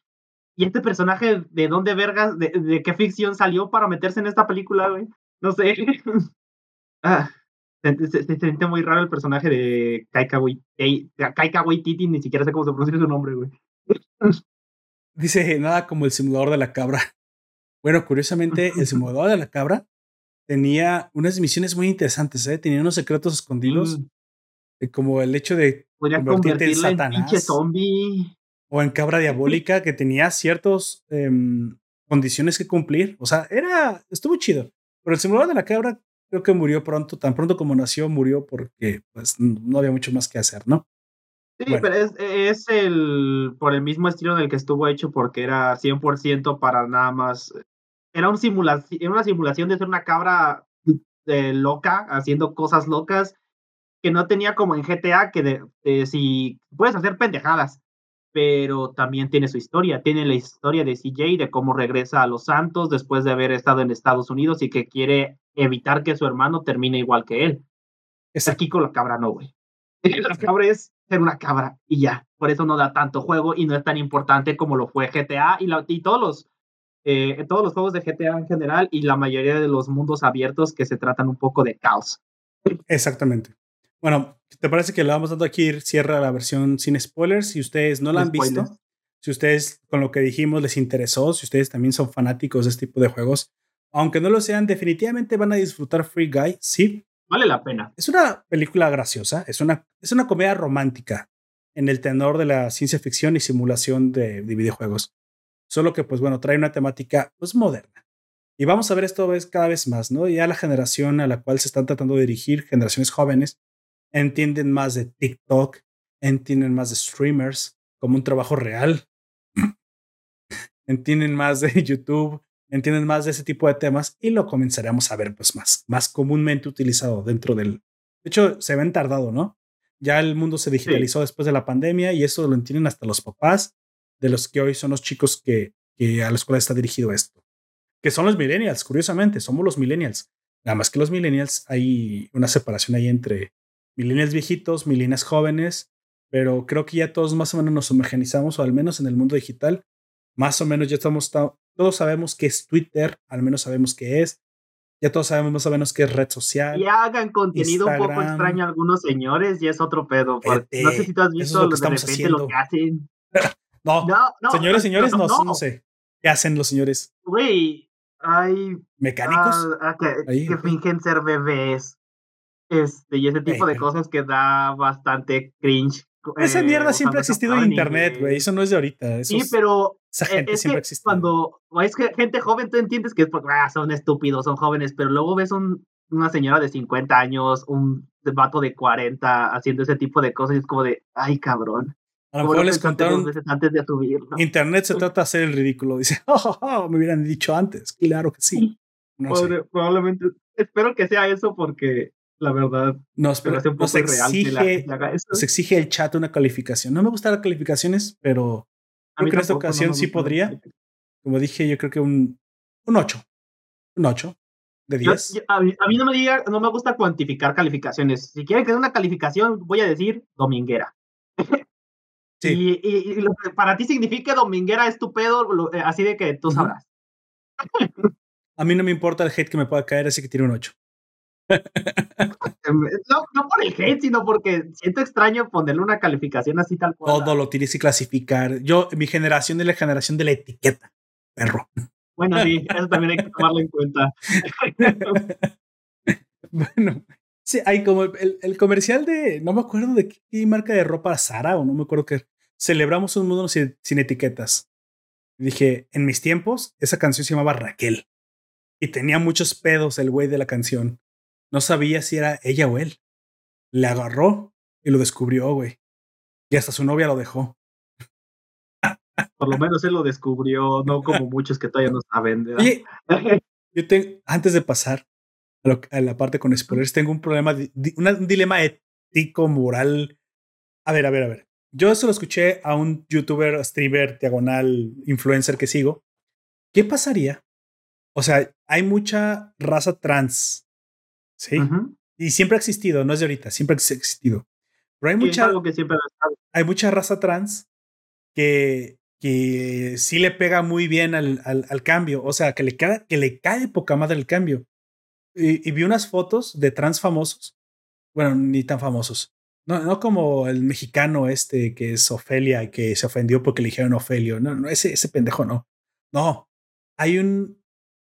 ¿y este personaje de dónde vergas, de, qué ficción salió para meterse en esta película, güey? No sé. [laughs] ah, se, siente muy raro el personaje de Kaika Waititi, ni siquiera sé cómo se pronuncia su nombre, güey. [laughs] Dice nada como el simulador de la cabra. Bueno, curiosamente, el [laughs] simulador de la cabra tenía unas misiones muy interesantes, ¿eh? Tenía unos secretos escondidos, mm. como el hecho de convertirte en Satanás. zombie. O en cabra diabólica, que tenía ciertas em, condiciones que cumplir. O sea, era, estuvo chido. Pero el simulador de la cabra creo que murió pronto, tan pronto como nació, murió porque pues no había mucho más que hacer, ¿no? Sí, pero es, es, el por el mismo estilo en el que estuvo hecho, porque era 100% para nada más era, un simulación, una simulación de ser una cabra eh, loca, haciendo cosas locas, que no tenía como en GTA, que de, si puedes hacer pendejadas, pero también tiene su historia. Tiene la historia de CJ, de cómo regresa a Los Santos después de haber estado en Estados Unidos y que quiere evitar que su hermano termine igual que él. Es aquí con la cabra no, güey. [laughs] La cabra es ser una cabra y ya. Por eso no da tanto juego y no es tan importante como lo fue GTA y, la, y todos los eh, todos los juegos de GTA en general y la mayoría de los mundos abiertos que se tratan un poco de caos. Exactamente. Bueno, ¿te parece que le vamos dando aquí cierra la versión sin spoilers? Si ustedes no la han visto, si ustedes con lo que dijimos les interesó, si ustedes también son fanáticos de este tipo de juegos, aunque no lo sean, definitivamente van a disfrutar Free Guy, sí. Vale la pena. Es una película graciosa, es una, es una comedia romántica en el tenor de la ciencia ficción y simulación de videojuegos. Solo que, pues bueno, trae una temática pues moderna. Y vamos a ver esto cada vez más, ¿no? Ya la generación a la cual se están tratando de dirigir, generaciones jóvenes, entienden más de TikTok, entienden más de streamers como un trabajo real, entienden más de [laughs] YouTube, entienden más de ese tipo de temas y lo comenzaremos a ver pues más, más comúnmente utilizado dentro del... De hecho, se ven tardado, ¿no? Ya el mundo se digitalizó después de la pandemia y eso lo entienden hasta los papás de los que hoy son los chicos que, que a los cuales está dirigido esto. Que son los millennials, curiosamente, somos los millennials. Nada más que los millennials, hay una separación ahí entre millennials viejitos, millennials jóvenes, pero creo que ya todos más o menos nos homogenizamos, o al menos en el mundo digital, más o menos ya estamos, todos sabemos qué es Twitter, al menos sabemos qué es, ya todos sabemos más o menos qué es red social. Y hagan contenido un poco extraño algunos señores y es otro pedo. no sé si tú has visto lo, de repente lo que hacen. [laughs] No, no, señores, señores, no, no, sé. ¿Qué hacen los señores? Güey, hay... ¿Mecánicos? Ah, que, fingen ser bebés. Este, y ese tipo de cosas que da bastante cringe. Esa mierda eh, siempre ha existido en internet, güey. Eso no es de ahorita. sí, pero esa e, gente siempre existido. Cuando es que gente joven, tú entiendes que es porque ah, son estúpidos, son jóvenes, pero luego ves un, una señora de 50 años, un vato de 40 haciendo ese tipo de cosas y es como de, ay, cabrón. A lo mejor les contaron. Antes de subir, Internet se trata de hacer el ridículo. Dice, oh, [laughs] oh, oh, me hubieran dicho antes. Claro que sí. [laughs] Probablemente. Espero que sea eso porque la verdad nos, nos exige, nos exige el chat una calificación. No me gustan las calificaciones, pero creo que en esta ocasión sí podría. Como dije, yo creo que un, un 8. Un 8 de 10. a, mí, no me diga, no me gusta cuantificar calificaciones. Si quieren que dé una calificación, voy a decir dominguera. [laughs] Sí. Y, lo que para ti significa dominguera estupendo, eh, así de que tú sabrás. [laughs] a mí no me importa el hate que me pueda caer, así que tiene un 8. No, no por el hate, sino porque siento extraño ponerle una calificación así tal cual. Todo lo tienes que clasificar. Yo, mi generación es la generación de la etiqueta, perro. Bueno, sí, eso también hay que tomarlo en cuenta. [laughs] bueno, sí, hay como el, el, comercial de, no me acuerdo de qué, marca de ropa, Sara, o no me acuerdo qué. Celebramos un mundo sin, sin etiquetas. Dije, en mis tiempos, esa canción se llamaba Raquel. Y tenía muchos pedos el güey de la canción. No sabía si era ella o él. Le agarró y lo descubrió, güey. Y hasta su novia lo dejó. Por lo menos él lo descubrió, no como muchos que todavía no saben. [laughs] yo tengo, antes de pasar a, la parte con spoilers, tengo un problema, un dilema ético, moral. A ver, a ver, a ver. Yo eso lo escuché a un youtuber, streamer, diagonal, influencer que sigo. ¿Qué pasaría? O sea, hay mucha raza trans, ¿sí? Y siempre ha existido, no es de ahorita, siempre ha existido. Pero hay mucha, que siempre hay mucha raza trans que que sí le pega muy bien al, al, cambio, o sea, que le, cae, que le cae poca madre el cambio. Y, vi unas fotos de trans famosos, bueno, ni tan famosos, no, no como el mexicano este que es Ofelia y que se ofendió porque le dijeron Ofelio, no, no, ese, ese pendejo no. No, hay un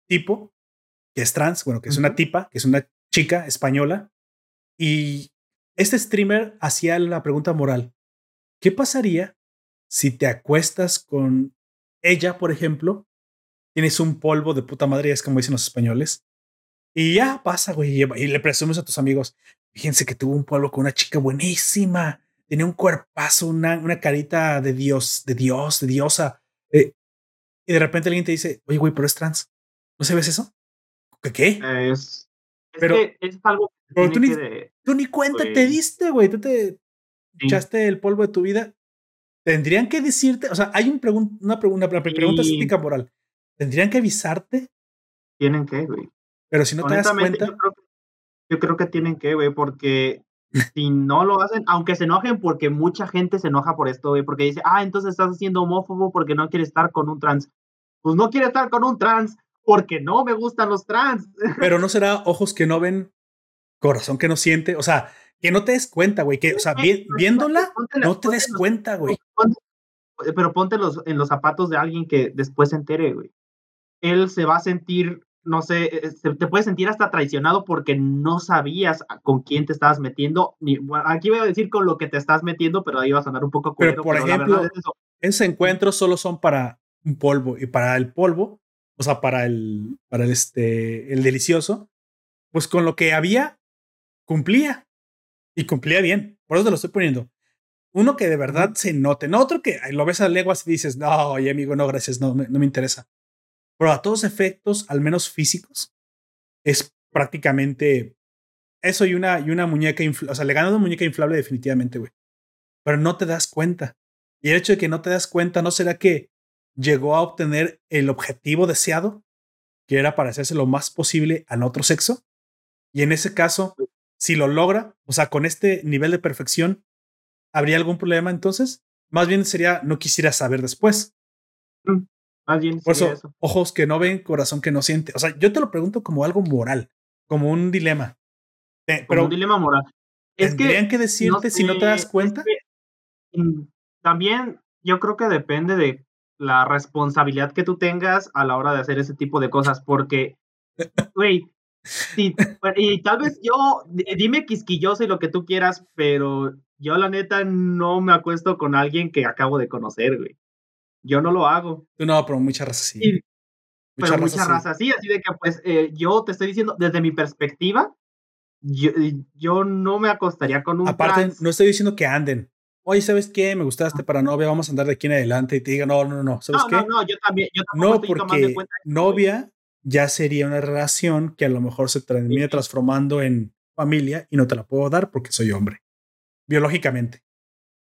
tipo que es trans, bueno, que es una tipa, que es una chica española, y este streamer hacía la pregunta moral, ¿qué pasaría si te acuestas con ella, por ejemplo, tienes un polvo de puta madre, es como dicen los españoles, y ya pasa, güey, y le presumes a tus amigos, fíjense que tuvo un polvo con una chica buenísima, tenía un cuerpazo, una, una carita de Dios, de Dios, de diosa, eh, y de repente alguien te dice, oye, güey, pero es trans, ¿no sabes eso? ¿Qué? qué? Es, pero, es algo pero tú, ni, tú ni cuenta te diste, güey, tú te echaste el polvo de tu vida Tendrían que decirte, o sea, hay un una pregunta, una pregunta típica moral. ¿Tendrían que avisarte? Tienen que, güey. Pero si no te das cuenta. Yo creo, que, tienen que, güey, porque si no lo hacen, aunque se enojen, porque mucha gente se enoja por esto, güey, porque dice, ah, entonces estás haciendo homófobo porque no quieres estar con un trans. Pues no quiere estar con un trans porque no me gustan los trans. [laughs] Pero no será ojos que no ven, corazón que no siente. O sea, que no te des cuenta, güey. Que, o sea, viéndola, no te des cuenta, güey. Pero ponte los, en los zapatos de alguien que después se entere, güey. Él se va a sentir, no sé, eh, te puede sentir hasta traicionado porque no sabías con quién te estabas metiendo. Ni, aquí voy a decir con lo que te estás metiendo, pero ahí va a sonar un poco Pero, por ejemplo, esos encuentros solo son para un polvo y para el polvo, o sea, para el, para el, este, el delicioso, pues con lo que había, cumplía. Y cumplía bien. Por eso te lo estoy poniendo. Uno que de verdad se note, no otro que lo ves a leguas y dices, no, oye amigo, no, gracias, no, no me interesa. Pero a todos efectos, al menos físicos, es prácticamente eso y una, y una muñeca, o sea, le gana una muñeca inflable definitivamente, güey. Pero no te das cuenta. Y el hecho de que no te das cuenta, ¿no será que llegó a obtener el objetivo deseado, que era parecerse lo más posible al otro sexo? Y en ese caso, si lo logra, o sea, con este nivel de perfección, ¿habría algún problema entonces? Más bien sería, no quisiera saber después. Mm, más bien Por eso, ojos que no ven, corazón que no siente. O sea, yo te lo pregunto como algo moral, como un dilema. pero un dilema moral. Es ¿Tendrían que, decirte si no te das cuenta? Mm, también yo creo que depende de la responsabilidad que tú tengas a la hora de hacer ese tipo de cosas, porque, güey, y tal vez yo, dime quisquilloso y lo que tú quieras, pero yo la neta no me acuesto con alguien que acabo de conocer, güey. Yo no lo hago. No, pero mucha raza sí. pero mucha raza sí, así de que pues eh, yo te estoy diciendo, desde mi perspectiva, yo, yo no me acostaría con un Aparte, no estoy diciendo que anden. Oye, ¿sabes qué? Me gustaste para novia, vamos a andar de aquí en adelante y te diga, no, no, no, ¿sabes qué? No, no, yo también, yo no, porque novia ya sería una relación que a lo mejor se termina transformando en familia y no te la puedo dar porque soy hombre, biológicamente.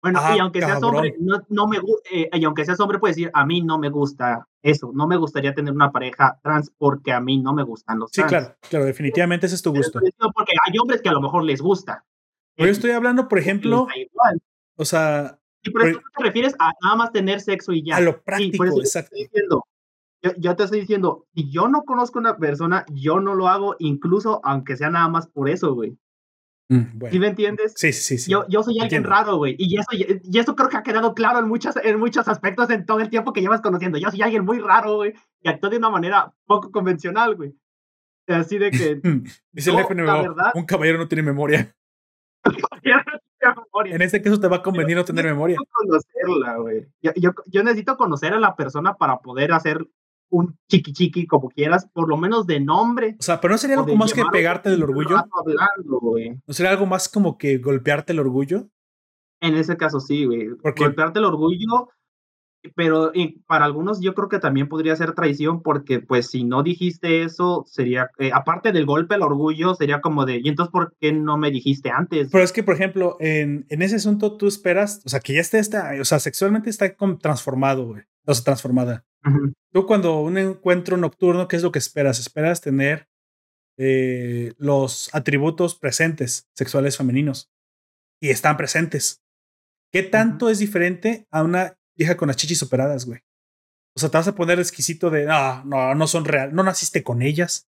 Bueno, y aunque seas hombre, no, no me eh, y aunque seas hombre, puedes decir, a mí no me gusta eso, no me gustaría tener una pareja trans porque a mí no me gustan los trans. Sí, claro, claro, definitivamente ese es tu gusto. Porque hay hombres que a lo mejor les gusta. yo estoy hablando, por ejemplo, o sea... Y por eso te refieres a nada más tener sexo y ya. A lo práctico, exacto. Yo, yo, te estoy diciendo, si yo no conozco a una persona, yo no lo hago, incluso aunque sea nada más por eso, güey. Mm, ¿Sí me entiendes? Sí, sí, sí. Yo, yo soy alguien raro, güey. Y eso, y eso creo que ha quedado claro en muchos, en muchos aspectos en todo el tiempo que llevas conociendo. Yo soy alguien muy raro, güey. Y actúo de una manera poco convencional, güey. Así de que. [laughs] Dice el verdad, un caballero no tiene memoria. [laughs] En este caso te va a convenir no tener memoria. Conocerla, güey. Yo, yo, yo necesito conocer a la persona para poder hacer un chiqui chiqui, como quieras, por lo menos de nombre. O sea, pero no sería algo más que pegarte del orgullo. ¿No sería algo más como que golpearte el orgullo? En ese caso sí, güey. Golpearte el orgullo, pero para algunos yo creo que también podría ser traición porque pues si no dijiste eso sería, eh, aparte del golpe al orgullo, sería como de, ¿y entonces por qué no me dijiste antes? Pero es que, por ejemplo, en, en ese asunto tú esperas, o sea, que ya esté, esta, o sea, sexualmente está transformado, güey, o sea, transformada. Tú cuando un encuentro nocturno, ¿qué es lo que esperas? Esperas tener eh, los atributos presentes sexuales femeninos y están presentes. ¿Qué tanto es diferente a una hija con las chichis operadas, güey? O sea, te vas a poner exquisito de, ah, no, no son real, no naciste con ellas,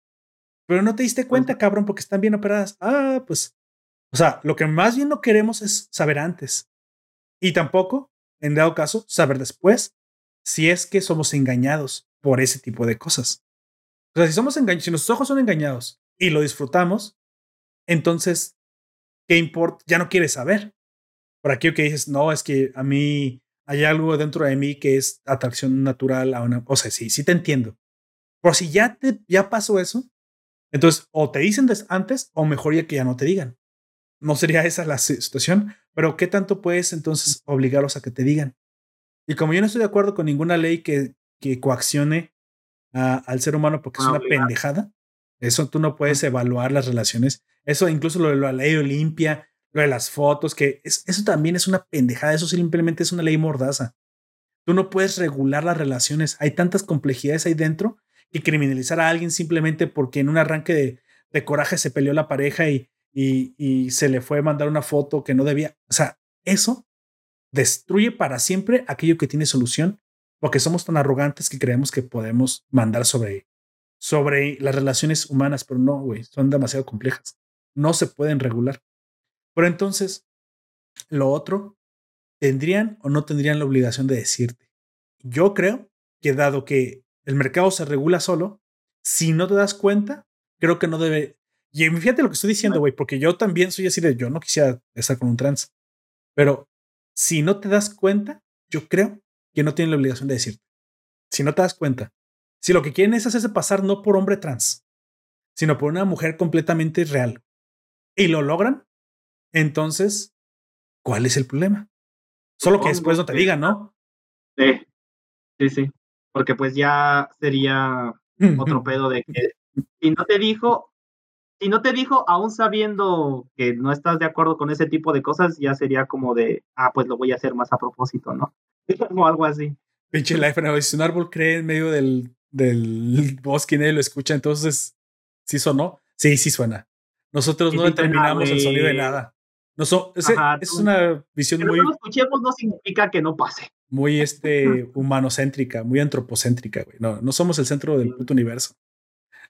pero no te diste cuenta, cabrón, porque están bien operadas. Ah, pues, o sea, lo que más bien no queremos es saber antes. Y tampoco, en dado caso, saber después si es que somos engañados por ese tipo de cosas. O sea, si somos engañados, si nuestros ojos son engañados y lo disfrutamos, entonces, ¿qué importa? Ya no quieres saber. Por aquello que dices, no, es que a mí hay algo dentro de mí que es atracción natural a una. O sea, sí, sí te entiendo. Por si ya, te, ya pasó eso, entonces o te dicen antes o mejor ya que ya no te digan. No sería esa la situación, pero ¿qué tanto puedes entonces obligarlos a que te digan? Y como yo no estoy de acuerdo con ninguna ley que, que coaccione al ser humano porque es una pendejada, eso tú no puedes evaluar las relaciones. Eso incluso lo de la ley Olimpia, de las fotos, que eso también es una pendejada, eso simplemente es una ley mordaza. Tú no puedes regular las relaciones. Hay tantas complejidades ahí dentro que criminalizar a alguien simplemente porque en un arranque de, coraje se peleó la pareja y, y, y, se le fue a mandar una foto que no debía. O sea, eso destruye para siempre aquello que tiene solución, porque somos tan arrogantes que creemos que podemos mandar sobre, sobre las relaciones humanas, pero no, güey, son demasiado complejas. No se pueden regular. Pero entonces, lo otro, ¿tendrían o no tendrían la obligación de decirte? Yo creo que dado que el mercado se regula solo, si no te das cuenta, creo que no debe... Y fíjate lo que estoy diciendo, güey, porque yo también soy así de, yo no quisiera estar con un trans, pero si no te das cuenta, yo creo que no tienen la obligación de decirte. Si no te das cuenta, si lo que quieren es hacerse pasar no por hombre trans, sino por una mujer completamente real, y lo logran, entonces, ¿cuál es el problema? Solo que después no te digan, ¿no? Sí, sí, sí. Porque pues ya sería otro pedo de que si no te dijo, si no te dijo, aún sabiendo que no estás de acuerdo con ese tipo de cosas, ya sería como de, ah, pues lo voy a hacer más a propósito, ¿no? [laughs] o algo así. Pinche life, si un árbol cree en medio del, del [laughs] bosque y nadie lo escucha, entonces, ¿sí sonó? Sí, sí suena. Nosotros no determinamos el sonido de nada. No es, una visión muy. Que no lo escuchemos no significa que no pase. Muy [laughs] este, humanocéntrica, muy antropocéntrica, güey. No, no somos el centro del puto universo.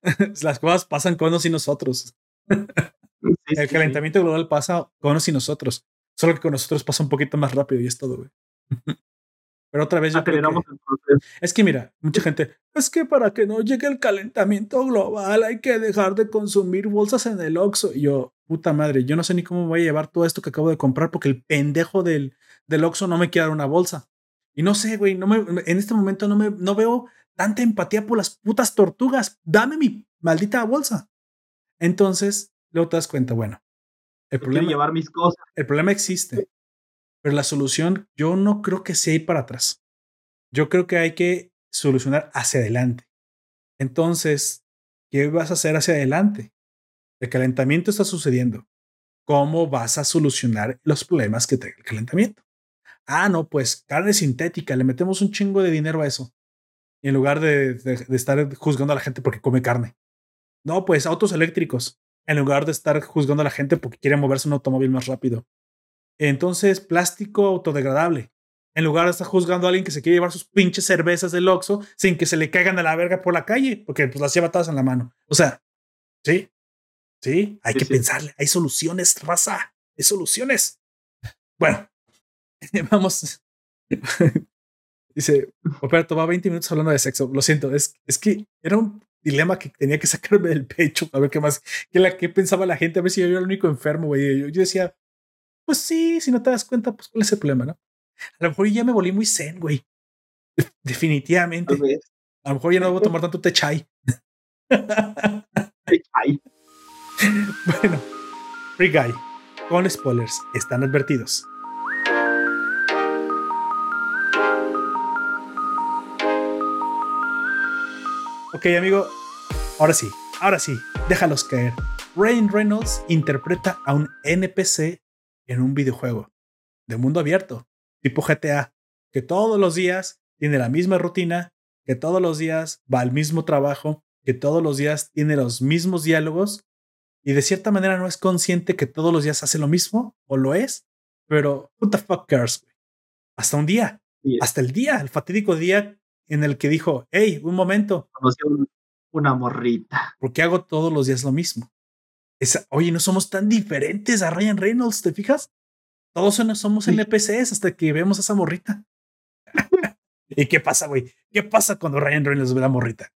[laughs] Las cosas pasan con unos y nosotros. el calentamiento global pasa con unos y nosotros. Solo que con nosotros pasa un poquito más rápido y es todo, güey. [laughs] Pero otra vez yo creo es que mira, mucha gente, es que para que no llegue el calentamiento global hay que dejar de consumir bolsas en el Oxxo. Y yo, puta madre, yo no sé ni cómo voy a llevar todo esto que acabo de comprar porque el pendejo del, del Oxxo no me quiere dar una bolsa. Y no sé, güey, no me, en este momento no, me, no veo tanta empatía por las putas tortugas. Dame mi maldita bolsa. Entonces, luego te das cuenta, bueno, el problema, llevar mis cosas. El problema existe, pero la solución yo no creo que sea ir para atrás. Yo creo que hay que solucionar hacia adelante. Entonces, ¿qué vas a hacer hacia adelante? El calentamiento está sucediendo. ¿Cómo vas a solucionar los problemas que trae el calentamiento? Ah, no, pues carne sintética, le metemos un chingo de dinero a eso. En lugar de, de estar juzgando a la gente porque come carne. No, pues autos eléctricos, en lugar de estar juzgando a la gente porque quiere moverse un automóvil más rápido. Entonces, plástico autodegradable. En lugar de estar juzgando a alguien que se quiere llevar sus pinches cervezas del Oxxo sin que se le caigan a la verga por la calle, porque pues las lleva todas en la mano. O sea, sí, sí, hay que pensarle. Hay soluciones, raza. Hay soluciones. Bueno, [laughs] vamos. [laughs] Dice, Roberto, va 20 minutos hablando de sexo. Lo siento, es, es que era un dilema que tenía que sacarme del pecho a ver qué más, qué, la, qué pensaba la gente, a ver si yo era el único enfermo, güey. Yo, yo, decía, pues sí, si no te das cuenta, pues cuál es el problema, ¿no? A lo mejor ya me volví muy zen, güey. Definitivamente. A lo mejor ya no debo tomar tanto té chai. [laughs] bueno, Free Guy, con spoilers, están advertidos. Ok, amigo. Ahora sí, ahora sí, déjalos caer. Ryan Reynolds interpreta a un NPC en un videojuego de mundo abierto, tipo GTA, que todos los días tiene la misma rutina, que todos los días va al mismo trabajo, que todos los días tiene los mismos diálogos y de cierta manera no es consciente que todos los días hace lo mismo o lo es, pero who the fuck cares? Hasta un día, hasta el día, el fatídico día en el que dijo, hey, un momento. una morrita. ¿Por qué hago todos los días lo mismo? oye, no somos tan diferentes a Ryan Reynolds, ¿te fijas? Todos somos NPCs hasta que vemos a esa morrita. [laughs] ¿Y qué pasa, güey? ¿Qué pasa cuando Ryan Reynolds ve a la morrita?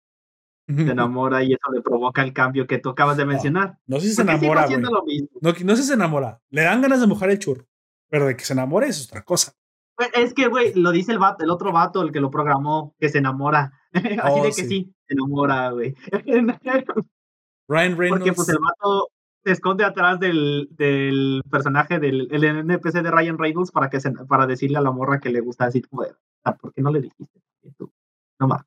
Se enamora y eso le provoca el cambio que tú acabas de mencionar. No, sé si se enamora, güey. No, no sé si se enamora. Le dan ganas de mojar el churro. Pero de que se enamore es otra cosa. Es que, güey, lo dice el vato, el otro vato, el que lo programó, que se enamora. [laughs] Así oh, de que sí. se enamora, güey. [laughs] Ryan Reynolds. Porque pues el vato se esconde atrás del, del personaje del el NPC de Ryan Reynolds para que se, para decirle a la morra que le gusta como ah, ¿por qué no le dijiste? No más.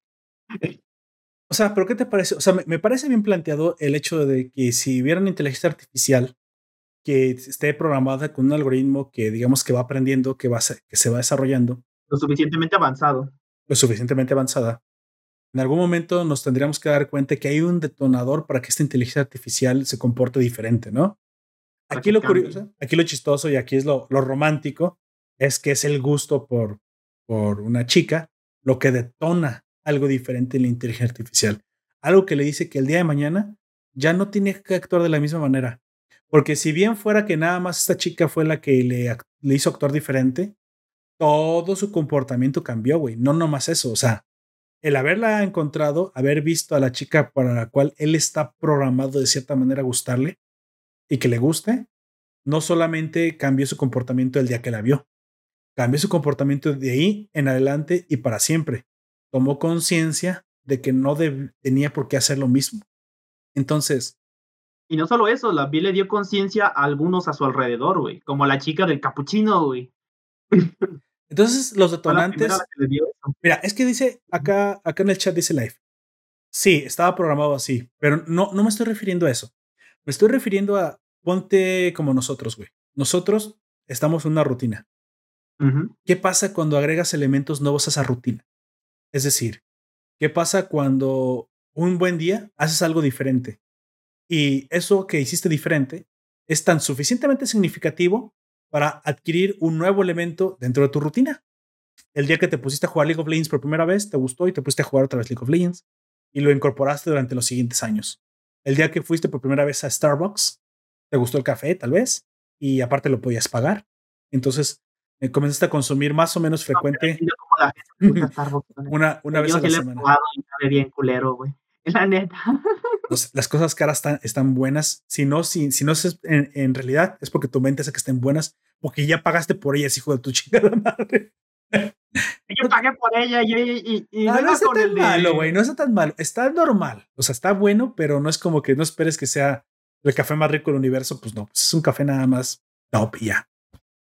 O sea, pero ¿qué te parece? O sea, me, me, parece bien planteado el hecho de que si hubiera una inteligencia artificial que esté programada con un algoritmo que digamos que va aprendiendo, que, va que se va desarrollando. Lo suficientemente avanzado. Lo suficientemente avanzada. En algún momento nos tendríamos que dar cuenta que hay un detonador para que esta inteligencia artificial se comporte diferente, ¿no? Aquí lo curioso, aquí lo chistoso y aquí es lo, lo romántico, es que es el gusto por, por una chica lo que detona algo diferente en la inteligencia artificial. Algo que le dice que el día de mañana ya no tiene que actuar de la misma manera, porque si bien fuera que nada más esta chica fue la que le, le hizo actuar diferente, todo su comportamiento cambió, güey. No nomás eso, o sea, el haberla encontrado, haber visto a la chica para la cual él está programado de cierta manera a gustarle y que le guste, no solamente cambió su comportamiento el día que la vio, cambió su comportamiento de ahí en adelante y para siempre. Tomó conciencia de que no tenía por qué hacer lo mismo. Entonces, y no solo eso, la vi le dio conciencia a algunos a su alrededor, güey. Como la chica del capuchino, güey. [clears throat] Entonces, los detonantes. Mira, es que dice acá, acá en el chat dice live. Sí, estaba programado así, pero no, no me estoy refiriendo a eso. Me estoy refiriendo a ponte como nosotros, güey. Nosotros estamos en una rutina. ¿Qué pasa cuando agregas elementos nuevos a esa rutina? Es decir, ¿qué pasa cuando un buen día haces algo diferente? Y eso que hiciste diferente es tan suficientemente significativo para adquirir un nuevo elemento dentro de tu rutina. El día que te pusiste a jugar League of Legends por primera vez, te gustó y te pusiste a jugar otra vez League of Legends y lo incorporaste durante los siguientes años. El día que fuiste por primera vez a Starbucks, te gustó el café, tal vez, y aparte lo podías pagar. Entonces, eh, comenzaste a consumir más o menos frecuente. una, una vez a la semana. bien culero, güey. La neta. las cosas caras están, están buenas. Si no, si, si no es en, realidad, es porque tu mente hace que estén buenas, porque ya pagaste por ellas, hijo de tu [laughs] chingada madre. Yo pagué por ella y, y, ah, no, está tan malo, güey. No está tan malo. Está normal. O sea, está bueno, pero no es como que no esperes que sea el café más rico del universo. Pues no, pues es un café nada más top y ya.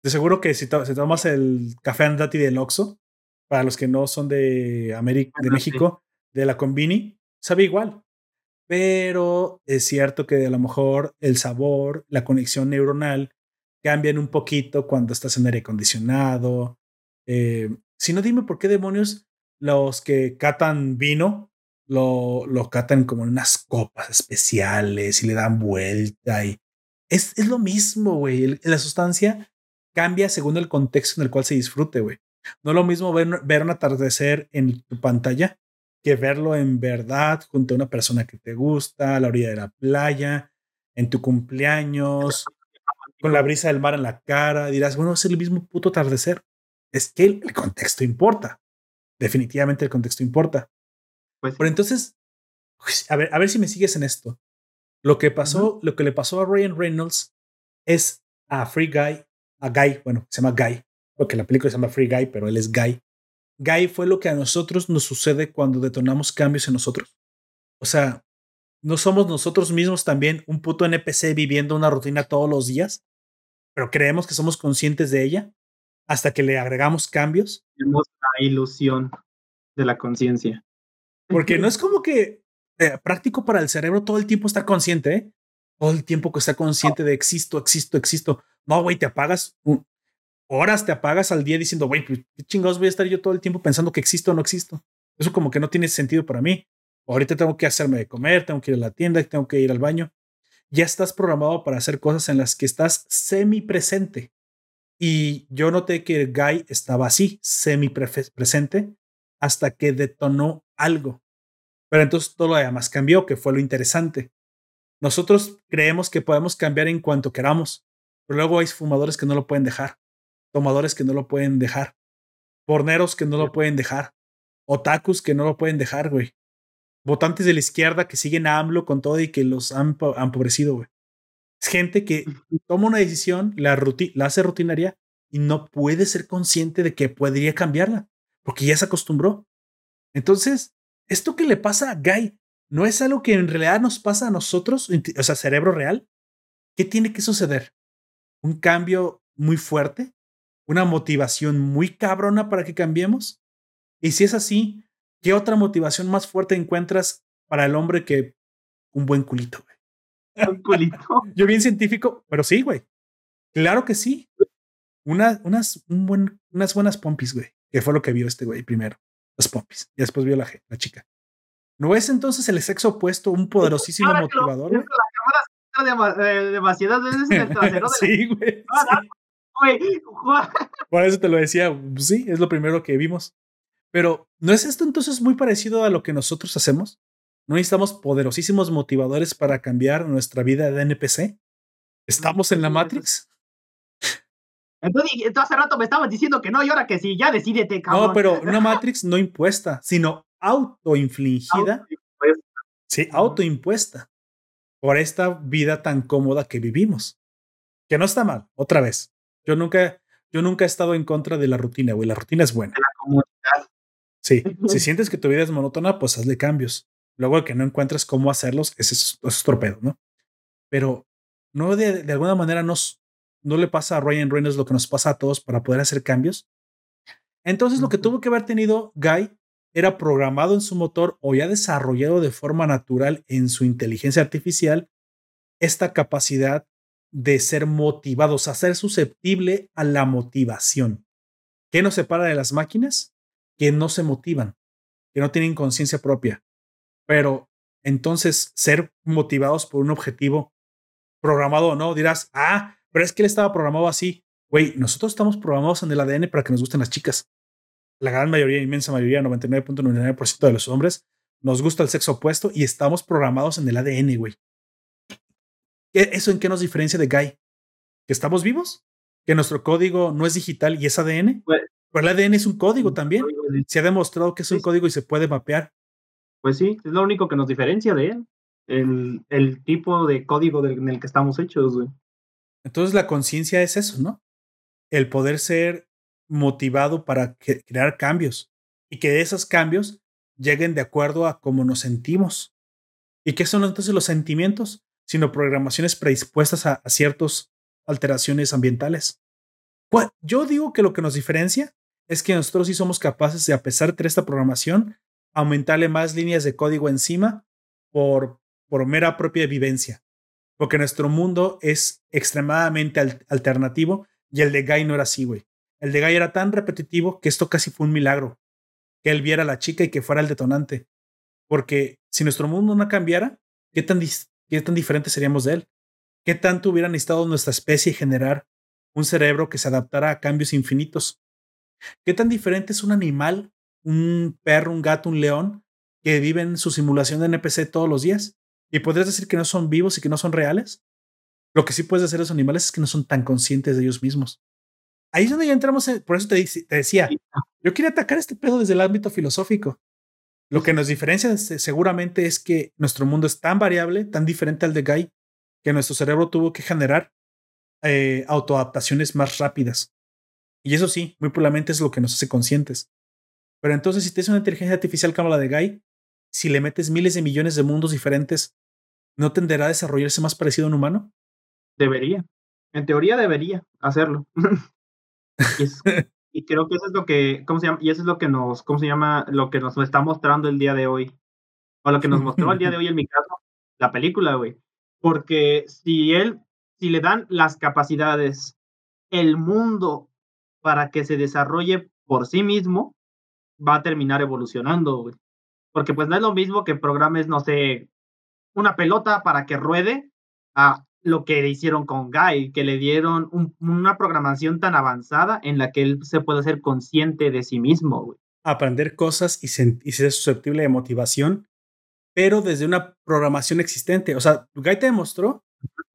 De seguro que si, tomas el café Andati del Oxxo, para los que no son de América, de México, de la Combini, sabe igual. Pero es cierto que a lo mejor el sabor, la conexión neuronal cambian un poquito cuando estás en aire acondicionado. Eh, si no, dime por qué demonios los que catan vino lo, lo catan como en unas copas especiales y le dan vuelta y es, es lo mismo, güey. La sustancia cambia según el contexto en el cual se disfrute, güey. No es lo mismo ver, ver un atardecer en tu pantalla que verlo en verdad junto a una persona que te gusta, a la orilla de la playa, en tu cumpleaños, con la brisa del mar en la cara. Dirás, bueno, es el mismo puto atardecer. Es que el, contexto importa. Definitivamente el contexto importa. Pues Pero entonces, pues, a ver, a ver si me sigues en esto. Lo que pasó, lo que le pasó a Ryan Reynolds es a Free Guy, a Guy, bueno, se llama Guy, porque la película se llama Free Guy, pero él es Guy. Guy fue lo que a nosotros nos sucede cuando detonamos cambios en nosotros. O sea, no somos nosotros mismos también un puto NPC viviendo una rutina todos los días, pero creemos que somos conscientes de ella hasta que le agregamos cambios. Tenemos la ilusión de la conciencia. Porque no es como que eh, práctico para el cerebro todo el tiempo estar consciente, ¿eh? Todo el tiempo que está consciente de existo, existo, existo. No, güey, te apagas horas, te apagas al día diciendo, güey, pues, ¿qué chingados voy a estar yo todo el tiempo pensando que existo o no existo? Eso como que no tiene sentido para mí. Ahorita tengo que hacerme de comer, tengo que ir a la tienda, tengo que ir al baño. Ya estás programado para hacer cosas en las que estás semi presente. Y yo noté que Guy estaba así, semi presente, hasta que detonó algo. Pero entonces todo lo demás cambió, que fue lo interesante. Nosotros creemos que podemos cambiar en cuanto queramos, pero luego hay fumadores que no lo pueden dejar, tomadores que no lo pueden dejar, porneros que no lo pueden dejar, otakus que no lo pueden dejar, güey. Votantes de la izquierda que siguen a AMLO con todo y que los han, empobrecido, güey. Es gente que toma una decisión, la, la hace rutinaria y no puede ser consciente de que podría cambiarla, porque ya se acostumbró. Entonces, esto que le pasa a Guy no es algo que en realidad nos pasa a nosotros, o sea, cerebro real. ¿Qué tiene que suceder? ¿Un cambio muy fuerte? ¿Una motivación muy cabrona para que cambiemos? Y si es así, ¿qué otra motivación más fuerte encuentras para el hombre que un buen culito, güey? Un culito. [laughs] Yo bien científico, pero sí, güey. Claro que sí. Una, unas, un buen, unas buenas pompis, güey, que fue lo que vio este güey primero los pompis. Y después vio la, la chica. ¿No es entonces el sexo opuesto un poderosísimo motivador? la cámara eh, demasiadas veces en el trasero de [laughs] Sí, güey. [laughs] Por eso te lo decía. Sí, es lo primero que vimos. Pero, ¿no es esto entonces muy parecido a lo que nosotros hacemos? ¿No necesitamos poderosísimos motivadores para cambiar nuestra vida de NPC? ¿Estamos en la Matrix? Entonces, hace rato me estabas diciendo que no y ahora que sí, ya decidete, cabrón. No, pero [laughs] una Matrix no impuesta, sino autoinfligida. Sí, autoimpuesta por esta vida tan cómoda que vivimos. Que no está mal, otra vez. Yo nunca, yo nunca he estado en contra de la rutina, güey. La rutina es buena. La Sí, si sientes que tu vida es monótona, pues hazle cambios. Luego que no encuentres cómo hacerlos, ese es, es torpedo, ¿no? Pero no de, de alguna manera nos, no le pasa a Ryan Reynolds lo que nos pasa a todos para poder hacer cambios. Entonces, lo que tuvo que haber tenido Guy era programado en su motor o ya desarrollado de forma natural en su inteligencia artificial esta capacidad de ser motivados, a ser susceptible a la motivación. ¿Qué nos separa de las máquinas? Que no se motivan, que no tienen conciencia propia. Pero entonces, ser motivados por un objetivo programado o no, dirás, ah, pero es que él estaba programado así. Güey, nosotros estamos programados en el ADN para que nos gusten las chicas. La gran mayoría, inmensa mayoría, 99.99% de los hombres, nos gusta el sexo opuesto y estamos programados en el ADN, güey. ¿Eso en qué nos diferencia de Guy? ¿Que estamos vivos? ¿Que nuestro código no es digital y es ADN? Pues, Pero el ADN es un código también. Se ha demostrado que es un código y se puede mapear. Pues sí, es lo único que nos diferencia de él. El, el tipo de código en el que estamos hechos, güey. Entonces la conciencia es eso, ¿no? El poder ser motivado para crear cambios y que esos cambios lleguen de acuerdo a cómo nos sentimos. ¿Y qué son entonces los sentimientos? Sino programaciones predispuestas a, ciertas alteraciones ambientales. Yo digo que lo que nos diferencia es que nosotros sí somos capaces de, a pesar de esta programación, aumentarle más líneas de código encima por, por mera propia vivencia. Porque nuestro mundo es extremadamente alternativo y el de Guy no era así, güey. El de Guy era tan repetitivo que esto casi fue un milagro. Que él viera a la chica y que fuera el detonante. Porque si nuestro mundo no cambiara, ¿qué tan, qué tan diferentes seríamos de él? ¿Qué tanto hubiera necesitado nuestra especie generar un cerebro que se adaptara a cambios infinitos? ¿Qué tan diferente es un animal, un perro, un gato, un león, que vive en su simulación de NPC todos los días? ¿Y podrías decir que no son vivos y que no son reales? Lo que sí puedes hacer los animales es que no son tan conscientes de ellos mismos. Ahí es donde ya entramos, por eso te, te decía, yo quería atacar este pedo desde el ámbito filosófico. Lo que nos diferencia seguramente es que nuestro mundo es tan variable, tan diferente al de Guy, que nuestro cerebro tuvo que generar eh, autoadaptaciones más rápidas. Y eso sí, muy probablemente es lo que nos hace conscientes. Pero entonces, si tienes una inteligencia artificial como la de Guy, si le metes miles de millones de mundos diferentes, ¿no tenderá a desarrollarse más parecido a un humano? Debería. En teoría debería hacerlo. [laughs] y, creo que eso es lo que, ¿cómo se llama? Y eso es lo que nos, ¿cómo se llama? Lo que nos está mostrando el día de hoy. O lo que nos mostró el día de [laughs] hoy en mi caso, la película, güey. Porque si él, si le dan las capacidades, el mundo para que se desarrolle por sí mismo, va a terminar evolucionando, Porque pues no es lo mismo que programes, no sé, una pelota para que ruede a lo que hicieron con Guy, que le dieron una programación tan avanzada en la que él se puede ser consciente de sí mismo, Aprender cosas y, y ser susceptible de motivación pero desde una programación existente. O sea, Guy te demostró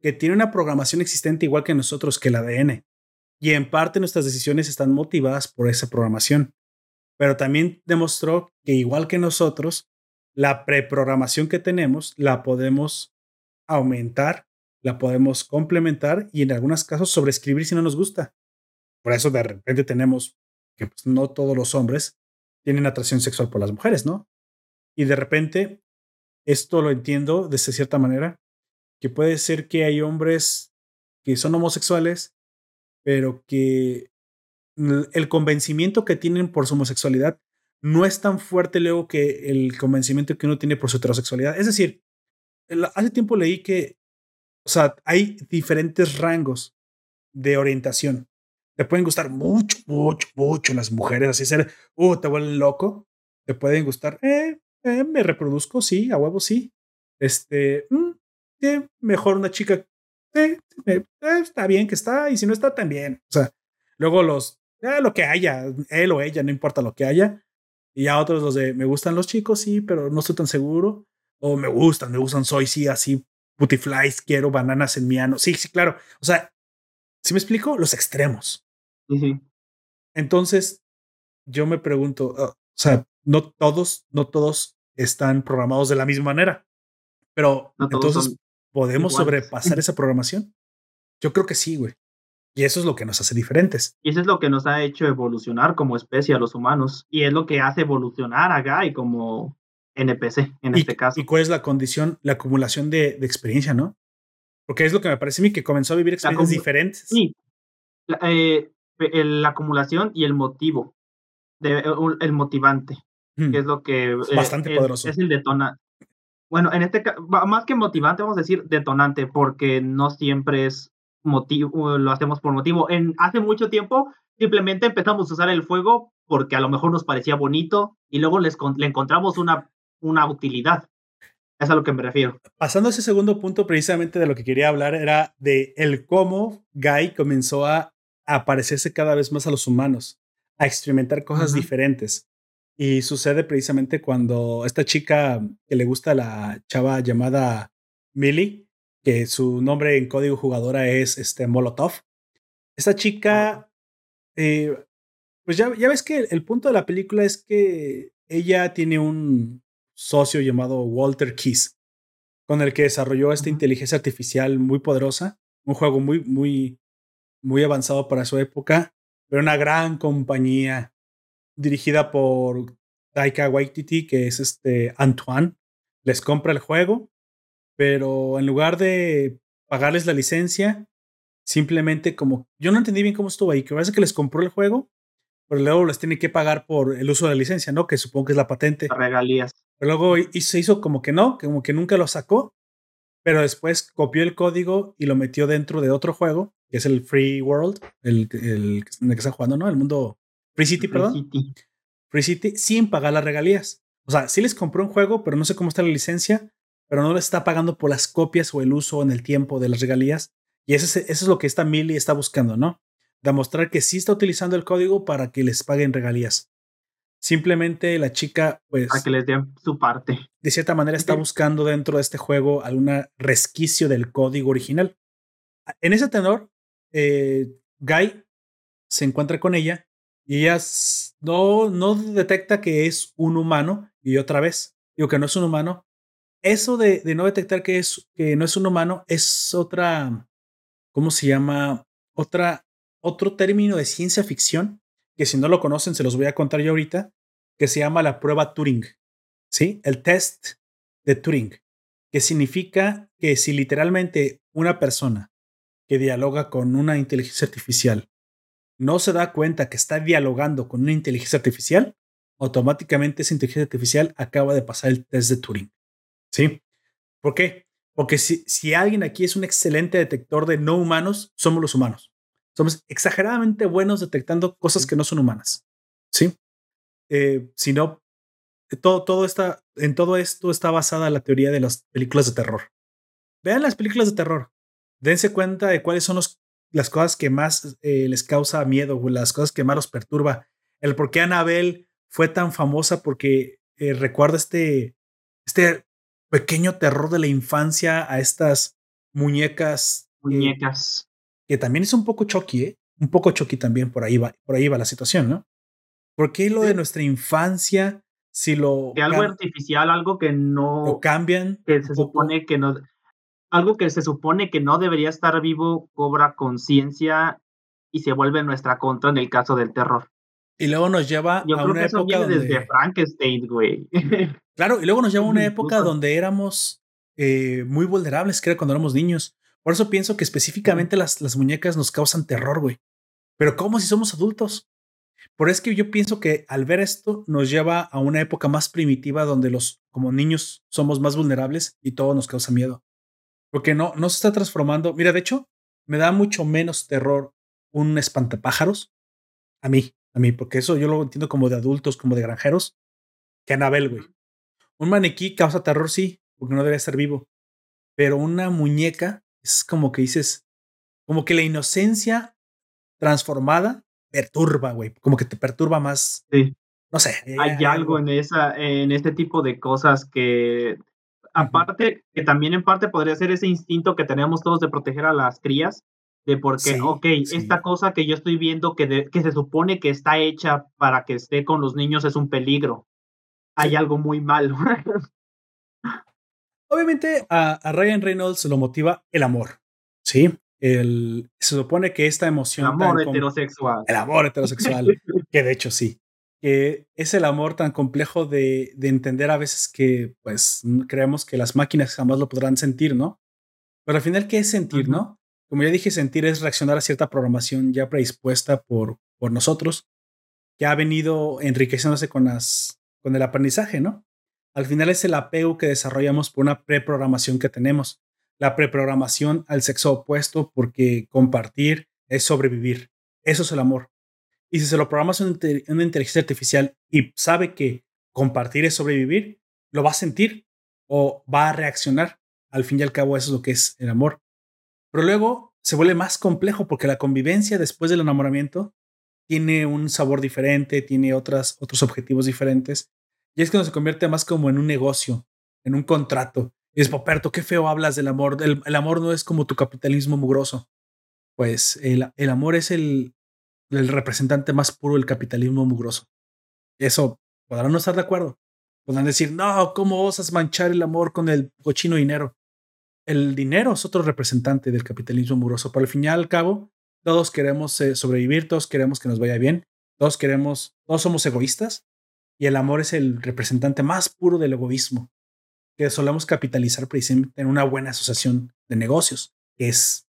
que tiene una programación existente igual que nosotros, que el ADN. Y en parte nuestras decisiones están motivadas por esa programación. Pero también demostró que igual que nosotros, la preprogramación que tenemos la podemos aumentar, la podemos complementar y en algunos casos sobreescribir si no nos gusta. Por eso de repente tenemos que pues, no todos los hombres tienen atracción sexual por las mujeres, ¿no? Y de repente esto lo entiendo de cierta manera, que puede ser que hay hombres que son homosexuales, pero que el convencimiento que tienen por su homosexualidad no es tan fuerte luego que el convencimiento que uno tiene por su heterosexualidad. Es decir, hace tiempo leí que, o sea, hay diferentes rangos de orientación. Te pueden gustar mucho, mucho, mucho las mujeres, así ser, uh, te vuelven loco. Te pueden gustar, eh, eh, me reproduzco, sí, a huevo, sí. Este, mm, mejor una chica, eh, está bien que está, y si no está, también. O sea, luego los, lo que haya, él o ella, no importa lo que haya. Y a otros los de, me gustan los chicos, sí, pero no estoy tan seguro. O me gustan, me gustan, soy, sí, así, putiflies, quiero bananas en mi ano. Sí, sí, claro. O sea, si me explico, los extremos. Entonces, yo me pregunto, o sea, no todos, no todos están programados de la misma manera. Pero entonces, ¿podemos sobrepasar [laughs] esa programación? Yo creo que sí, güey. Y eso es lo que nos hace diferentes. Y eso es lo que nos ha hecho evolucionar como especie a los humanos. Y es lo que hace evolucionar a Guy como NPC en este caso. ¿Y cuál es la condición? La acumulación de, experiencia, ¿no? Porque es lo que me parece a mí que comenzó a vivir experiencias diferentes. Sí. La, eh, la acumulación y el motivo. De, el motivante que es lo que... Es bastante poderoso. Es el detona. Bueno, en este caso, más que motivante, vamos a decir detonante, porque no siempre es motivo, lo hacemos por motivo. En, hace mucho tiempo simplemente empezamos a usar el fuego porque a lo mejor nos parecía bonito y luego les, le encontramos una, una utilidad. Es a lo que me refiero. Pasando a ese segundo punto, precisamente de lo que quería hablar, era de el cómo Guy comenzó a, a parecerse cada vez más a los humanos, a experimentar cosas diferentes. Y sucede precisamente cuando esta chica que le gusta la chava llamada Millie, que su nombre en código jugadora es este Molotov. Esta chica, eh, pues ya, ya ves que el punto de la película es que ella tiene un socio llamado Walter Keys, con el que desarrolló esta inteligencia artificial muy poderosa, un juego muy, muy, muy avanzado para su época, pero una gran compañía dirigida por Taika Waititi, que es este Antoine, les compra el juego, pero en lugar de pagarles la licencia, simplemente como yo no entendí bien cómo estuvo ahí, que parece que les compró el juego pero luego les tiene que pagar por el uso de la licencia, ¿no? Que supongo que es la patente. Regalías. Pero luego y se hizo como que no, como que nunca lo sacó, pero después copió el código y lo metió dentro de otro juego, que es el Free World, el, el, el que están jugando, ¿no? El mundo Free City, Free perdón. City. Free City, sin pagar las regalías. O sea, sí les compró un juego, pero no sé cómo está la licencia, pero no le está pagando por las copias o el uso en el tiempo de las regalías. Y eso es, eso es lo que esta Millie está buscando, ¿no? Demostrar que sí está utilizando el código para que les paguen regalías. Simplemente la chica, pues. Para que les den su parte. De cierta manera está buscando dentro de este juego algún resquicio del código original. En ese tenor, eh, Guy se encuentra con ella y ella no, no detecta que es un humano y otra vez, digo que no es un humano, eso de, no detectar que, es, que no es un humano es otra, ¿cómo se llama? Otra, otro término de ciencia ficción que si no lo conocen se los voy a contar yo ahorita, que se llama la prueba Turing, ¿sí? El test de Turing, que significa que si literalmente una persona que dialoga con una inteligencia artificial no se da cuenta que está dialogando con una inteligencia artificial, automáticamente esa inteligencia artificial acaba de pasar el test de Turing. ¿Sí? ¿Por qué? Porque si, si alguien aquí es un excelente detector de no humanos, somos los humanos. Somos exageradamente buenos detectando cosas que no son humanas. ¿Sí? Eh, si no, todo, todo está, en todo esto está basada la teoría de las películas de terror. Vean las películas de terror. Dense cuenta de cuáles son los, las cosas que más eh, les causa miedo, o las cosas que más los perturba. El por qué Annabelle fue tan famosa porque eh, recuerda este, este pequeño terror de la infancia a estas muñecas. Eh, muñecas. Que también es un poco choqui, ¿eh? Un poco choqui también, por ahí va, por ahí va la situación, ¿no? ¿Por qué lo de nuestra infancia, si lo... Que algo artificial, algo que no... Lo cambian. Que se supone que no... Algo que se supone que no debería estar vivo cobra conciencia y se vuelve nuestra contra en el caso del terror. Y luego nos lleva Yo a creo una que eso época viene donde... desde Frankenstein, güey. Claro, y luego nos lleva a una [laughs] época donde éramos eh, muy vulnerables, que era cuando éramos niños. Por eso pienso que específicamente las, las muñecas nos causan terror, güey. Pero ¿cómo si somos adultos? Por eso es que yo pienso que al ver esto nos lleva a una época más primitiva donde los como niños somos más vulnerables y todo nos causa miedo. Porque no, no se está transformando. Mira, de hecho, me da mucho menos terror un espantapájaros a mí, a mí, porque eso yo lo entiendo como de adultos, como de granjeros, que Anabel, güey. Un maniquí causa terror, sí, porque no debe estar vivo. Pero una muñeca es como que dices, como que la inocencia transformada perturba, güey. Como que te perturba más. Sí. No sé. Hay algo en esa, en este tipo de cosas que, aparte, que también en parte podría ser ese instinto que tenemos todos de proteger a las crías, de porque, Sí, ok, sí. esta cosa que yo estoy viendo que, de- que se supone que está hecha para que esté con los niños es un peligro. Hay algo muy malo. [laughs] Obviamente a, a Ryan Reynolds lo motiva el amor. Sí. El, se supone que esta El emoción. amor tan com- heterosexual. el amor heterosexual, [laughs] que de hecho sí. Que es el amor tan complejo de, de entender a veces que, pues, creemos que las máquinas jamás lo podrán sentir, ¿no? Pero al final, ¿qué es sentir, no? Como ya dije, sentir es reaccionar a cierta programación ya predispuesta por, por nosotros, que ha venido enriqueciéndose con, las, con el aprendizaje, ¿no? Al final es el apego que desarrollamos por una preprogramación que tenemos. La preprogramación al sexo opuesto, porque compartir es sobrevivir. Eso es el amor. Y si se lo programas inte- una inteligencia artificial y sabe que compartir es sobrevivir, lo va a sentir o va a reaccionar. Al fin y al cabo, eso es lo que es el amor. Pero luego se vuelve más complejo porque la convivencia después del enamoramiento tiene un sabor diferente, tiene otras, otros objetivos diferentes. Y es cuando se convierte más como en un negocio, en un contrato. Y es, Poperto, qué feo hablas del amor. El, el amor no es como tu capitalismo mugroso. Pues el, el amor es el, el representante más puro del capitalismo mugroso. Eso podrán no estar de acuerdo. Podrán decir, no, ¿cómo osas manchar el amor con el cochino dinero? El dinero es otro representante del capitalismo mugroso, pero al fin y al cabo, todos queremos eh, sobrevivir, todos queremos que nos vaya bien, todos queremos, todos somos egoístas y el amor es el representante más puro del egoísmo que solemos capitalizar precisamente en una buena asociación de negocios, que es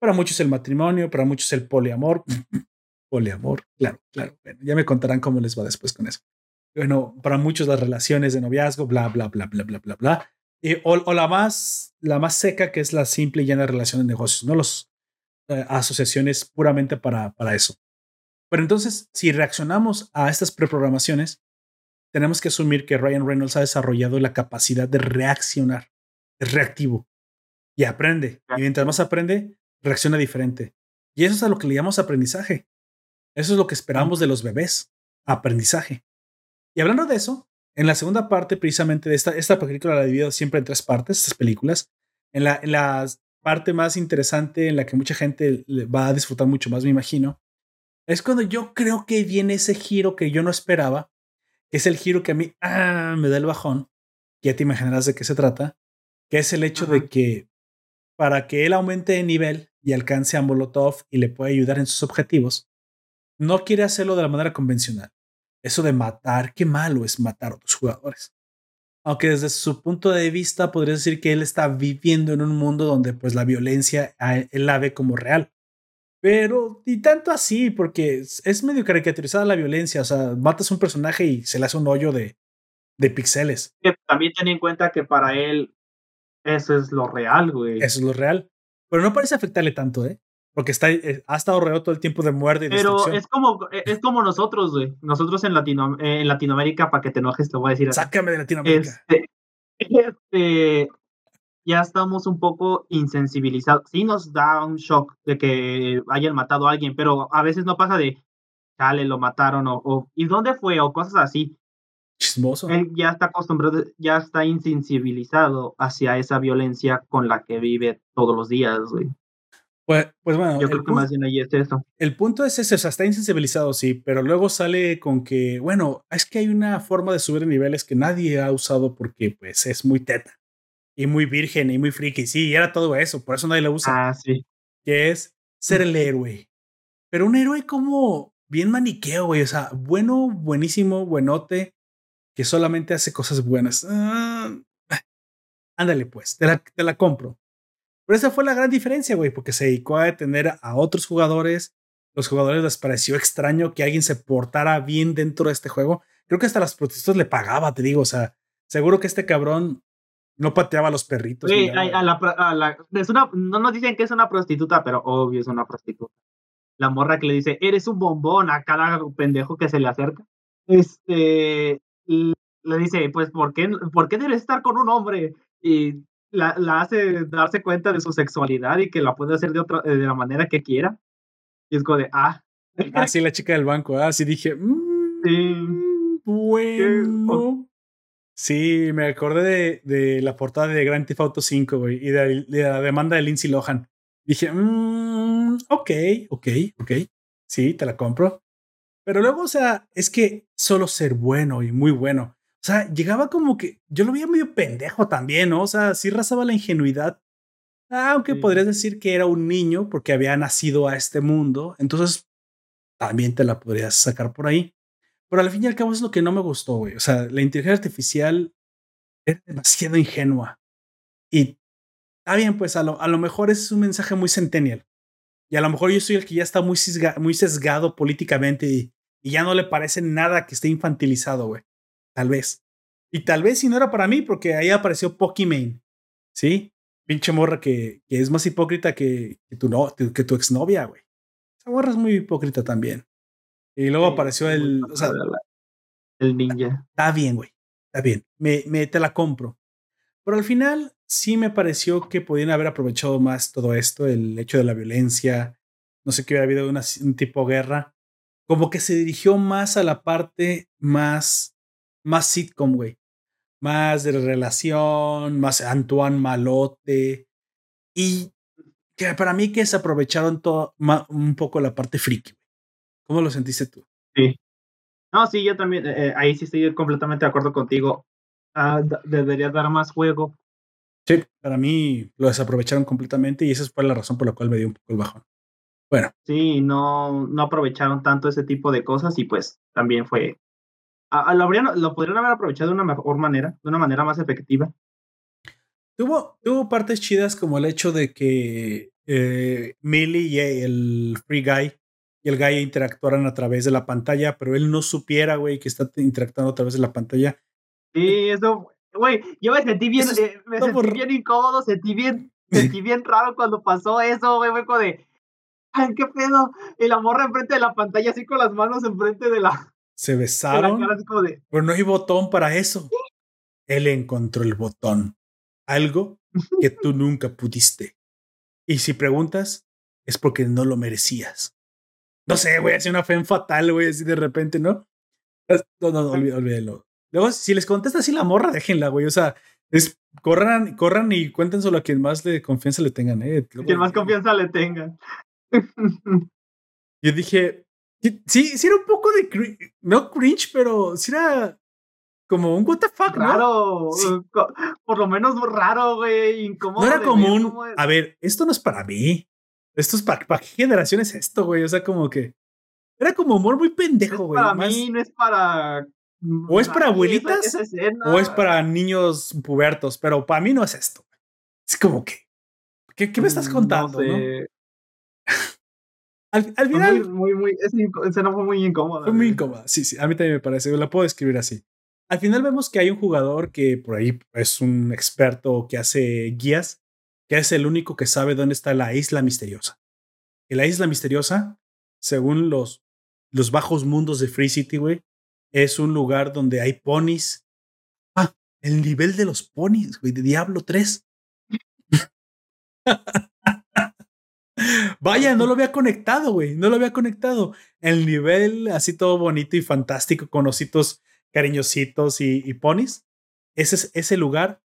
para muchos el matrimonio, para muchos el poliamor, [clears throat] poliamor, claro, claro. Bueno, ya me contarán cómo les va después con eso. Bueno, para muchos las relaciones de noviazgo, bla, bla, bla, bla, bla, bla, bla. o, la más la más seca que es la simple y llana relación de negocios, no las eh, asociaciones puramente para, para eso. Pero entonces, si reaccionamos a estas preprogramaciones, tenemos que asumir que Ryan Reynolds ha desarrollado la capacidad de reaccionar, es reactivo y aprende. Y mientras más aprende, reacciona diferente. Y eso es a lo que le llamamos aprendizaje. Eso es lo que esperamos de los bebés, aprendizaje. Y hablando de eso, en la segunda parte precisamente de esta, esta película la he dividido siempre en tres partes, estas películas. En la, en la parte más interesante, en la que mucha gente va a disfrutar mucho más, me imagino, es cuando yo creo que viene ese giro que yo no esperaba, es el giro que a mí ah, me da el bajón, ya te imaginarás de qué se trata, que es el hecho de que para que él aumente de nivel y alcance a Molotov y le pueda ayudar en sus objetivos, no quiere hacerlo de la manera convencional. Eso de matar, qué malo es matar a otros jugadores. Aunque desde su punto de vista podría decir que él está viviendo en un mundo donde pues la violencia él la ve como real. Pero, y tanto así, porque es medio caricaturizada la violencia. O sea, matas a un personaje y se le hace un hoyo de, de pixeles. También ten en cuenta que para él eso es lo real, güey. Eso es lo real. Pero no parece afectarle tanto, ¿eh? Porque está, eh, ha estado rodeado todo el tiempo de muerte y Pero es como, e, es como nosotros, güey. Nosotros en, Latino, en Latinoamérica, para que te enojes, te voy a decir. Sácame de Latinoamérica. Este, [laughs] este, ya estamos un poco insensibilizados. Sí nos da un shock de que hayan matado a alguien, pero a veces no pasa de, chale, lo mataron o, ¿y dónde fue? o cosas así. Chismoso. Él ya está acostumbrado, ya está insensibilizado hacia esa violencia con la que vive todos los días, güey. Pues, pues bueno. Yo creo que más bien ahí es eso. El punto es ese, o sea, está insensibilizado, sí, pero luego sale con que, bueno, es que hay una forma de subir niveles que nadie ha usado porque, pues, es muy teta y muy virgen y muy friki. Sí, era todo eso, por eso nadie lo usa. Ah, sí. Que es ser el héroe. Pero un héroe como bien maniqueo, güey. O sea, bueno, buenísimo, buenote, que solamente hace cosas buenas. Ah, ándale, pues, te la, te la compro. Pero esa fue la gran diferencia, güey, porque se dedicó a detener a otros jugadores. Los jugadores les pareció extraño que alguien se portara bien dentro de este juego. Creo que hasta las protestas le pagaba, te digo. O sea, seguro que este cabrón no pateaba a los perritos. Sí, a, la, es una, no nos dicen que es una prostituta, pero obvio es una prostituta. La morra que le dice, eres un bombón a cada pendejo que se le acerca. Este, y le dice, pues, ¿por qué, ¿por qué debes estar con un hombre? Y la, la, hace darse cuenta de su sexualidad y que la puede hacer de, otra, de la manera que quiera. Y es como de, ah. Ah, sí, la chica del banco, ah, sí dije, mm, sí. bueno. Sí, me acordé de, de, la portada de Grand Theft Auto 5, güey, y de, la demanda de Lindsay Lohan. Dije, mmm, ok, ok, ok. Sí, te la compro. Pero luego, o sea, es que solo ser bueno y muy bueno. O sea, llegaba como que yo lo veía medio pendejo también, ¿no? O sea, sí razaba la ingenuidad. Aunque podrías decir que era un niño porque había nacido a este mundo. Entonces, también te la podrías sacar por ahí. Pero al fin y al cabo es lo que no me gustó, güey. O sea, la inteligencia artificial es demasiado ingenua. Y está bien, pues a lo, mejor es un mensaje muy centennial. Y a lo mejor yo soy el que ya está muy, sesgado políticamente y, ya no le parece nada que esté infantilizado, güey. Tal vez. Y tal vez si no era para mí, porque ahí apareció Pokimane. ¿Sí? Pinche morra que, que es más hipócrita que, que, tu, no, que tu exnovia, güey. Esa morra es muy hipócrita también. Y luego apareció el. O sea, el ninja. Está bien, güey. Está bien. Me, me, te la compro. Pero al final sí me pareció que podían haber aprovechado más todo esto, el hecho de la violencia. No sé qué hubiera habido una, un tipo de guerra. Como que se dirigió más a la parte más, más sitcom, güey. Más de relación, más Antoine Malote. Y que para mí que se aprovecharon todo, un poco la parte friki. ¿Cómo lo sentiste tú? Sí. No, sí, yo también, eh, eh, ahí sí estoy completamente de acuerdo contigo. Ah, debería dar más juego. Sí, para mí lo desaprovecharon completamente y esa fue la razón por la cual me dio un poco el bajón. Bueno. Sí, no, no aprovecharon tanto ese tipo de cosas y pues también fue... lo, habrían, lo podrían haber aprovechado de una mejor manera, de una manera más efectiva. Tuvo, tuvo partes chidas como el hecho de que eh, Millie y el Free Guy y el gallo interactuaran a través de la pantalla, pero él no supiera, güey, que está interactuando a través de la pantalla. Sí, eso, güey, yo me sentí bien, eh, me sentí bien incómodo, sentí bien, sentí bien raro cuando pasó eso, güey, fue como de, ay, qué pedo, y la morra enfrente de la pantalla así con las manos enfrente de la... Se besaron, pero no hay botón para eso. Él encontró el botón, algo que tú nunca pudiste. Y si preguntas, es porque no lo merecías. No sé, güey, hace una fe fatal, güey, así de repente, ¿no? No, no, olvídalo. Luego, si les contesta así la morra, déjenla, güey. O sea, es, corran, corran y cuenten solo a quien más de confianza le tengan, ¿eh? Quien más confianza le tengan. Yo dije, sí, sí era un poco de, no cringe, pero sí era como un what the fuck, raro, por lo menos raro, güey, incómodo. No era común. A ver, esto no es para mí. Esto es para, qué generación es esto, güey. O sea, como que era como humor muy pendejo, güey. para mí, no es para. O es para abuelitas o es para niños pubertos, pero para mí no es esto. Es como que. ¿Qué, qué me estás mm, contando? No [laughs] al, al, final. Muy, muy, muy, ese no fue muy incómodo. Fue muy incómoda, sí, sí. A mí también me parece. La puedo describir así. Al final vemos que hay un jugador que por ahí es un experto que hace guías, que es el único que sabe dónde está la isla misteriosa. Y la isla misteriosa, según los, los bajos mundos de Free City, güey, es un lugar donde hay ponis. Ah, el nivel de los ponis, güey, de Diablo 3. [laughs] Vaya, no lo había conectado, güey. No lo había conectado. El nivel así todo bonito y fantástico con ositos cariñositos y, ponis. Ese, ese lugar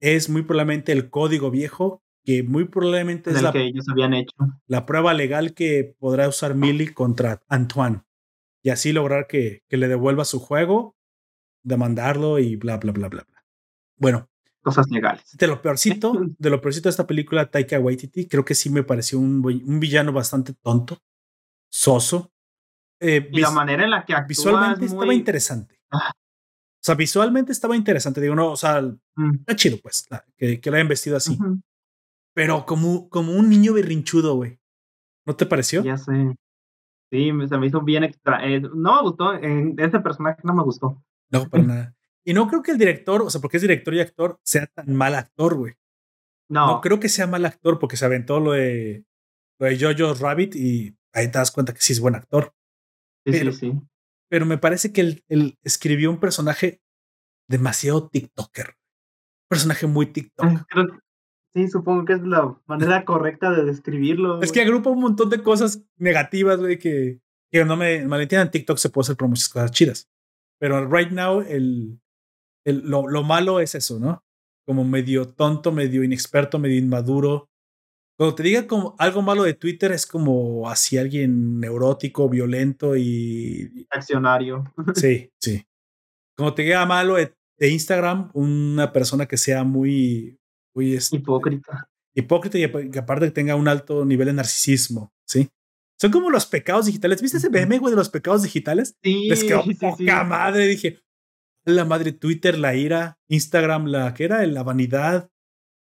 es muy probablemente el código viejo que muy probablemente es la, que ellos habían hecho. la prueba legal que podrá usar Millie contra Antoine y así lograr que, que le devuelva su juego, demandarlo y bla, bla, bla, bla, bla. Bueno. Cosas legales. De lo peorcito, [laughs] de lo peorcito de esta película, Taika Waititi, creo que sí me pareció un, un villano bastante tonto, soso. Eh, y la manera en la que actúa Visualmente estaba interesante. Ah. O sea, visualmente estaba interesante. Digo, no, o sea, mm. está chido, pues, que, que lo hayan vestido así. Pero como, como un niño berrinchudo, güey. ¿No te pareció? Ya sé. Sí, se me hizo bien extra. Eh, no me gustó. ese personaje no me gustó. No, para nada. Y no creo que el director, o sea, porque es director y actor, sea tan mal actor, güey. No. No creo que sea mal actor porque se aventó lo de, lo de Jojo Rabbit y ahí te das cuenta que sí es buen actor. Sí, sí, sí pero me parece que él, escribió un personaje demasiado TikToker. Un personaje muy TikTok. Sí, supongo que es la manera correcta de describirlo. Es que agrupa un montón de cosas negativas, güey, que, que no me malentiendan. En TikTok se puede hacer por muchas cosas chidas. Pero right now, el, el, lo, lo malo es eso, ¿no? Como medio tonto, medio inexperto, medio inmaduro, cuando te diga como algo malo de Twitter es como así alguien neurótico, violento y... Accionario. [laughs] Sí, sí. Cuando te diga malo de, Instagram, una persona que sea muy... muy este, hipócrita. Hipócrita y que aparte tenga un alto nivel de narcisismo, ¿sí? Son como los pecados digitales. ¿Viste ese meme, güey, de los pecados digitales? Sí. Les quedó poca madre. Dije, la madre Twitter, la ira, Instagram, la que era la vanidad,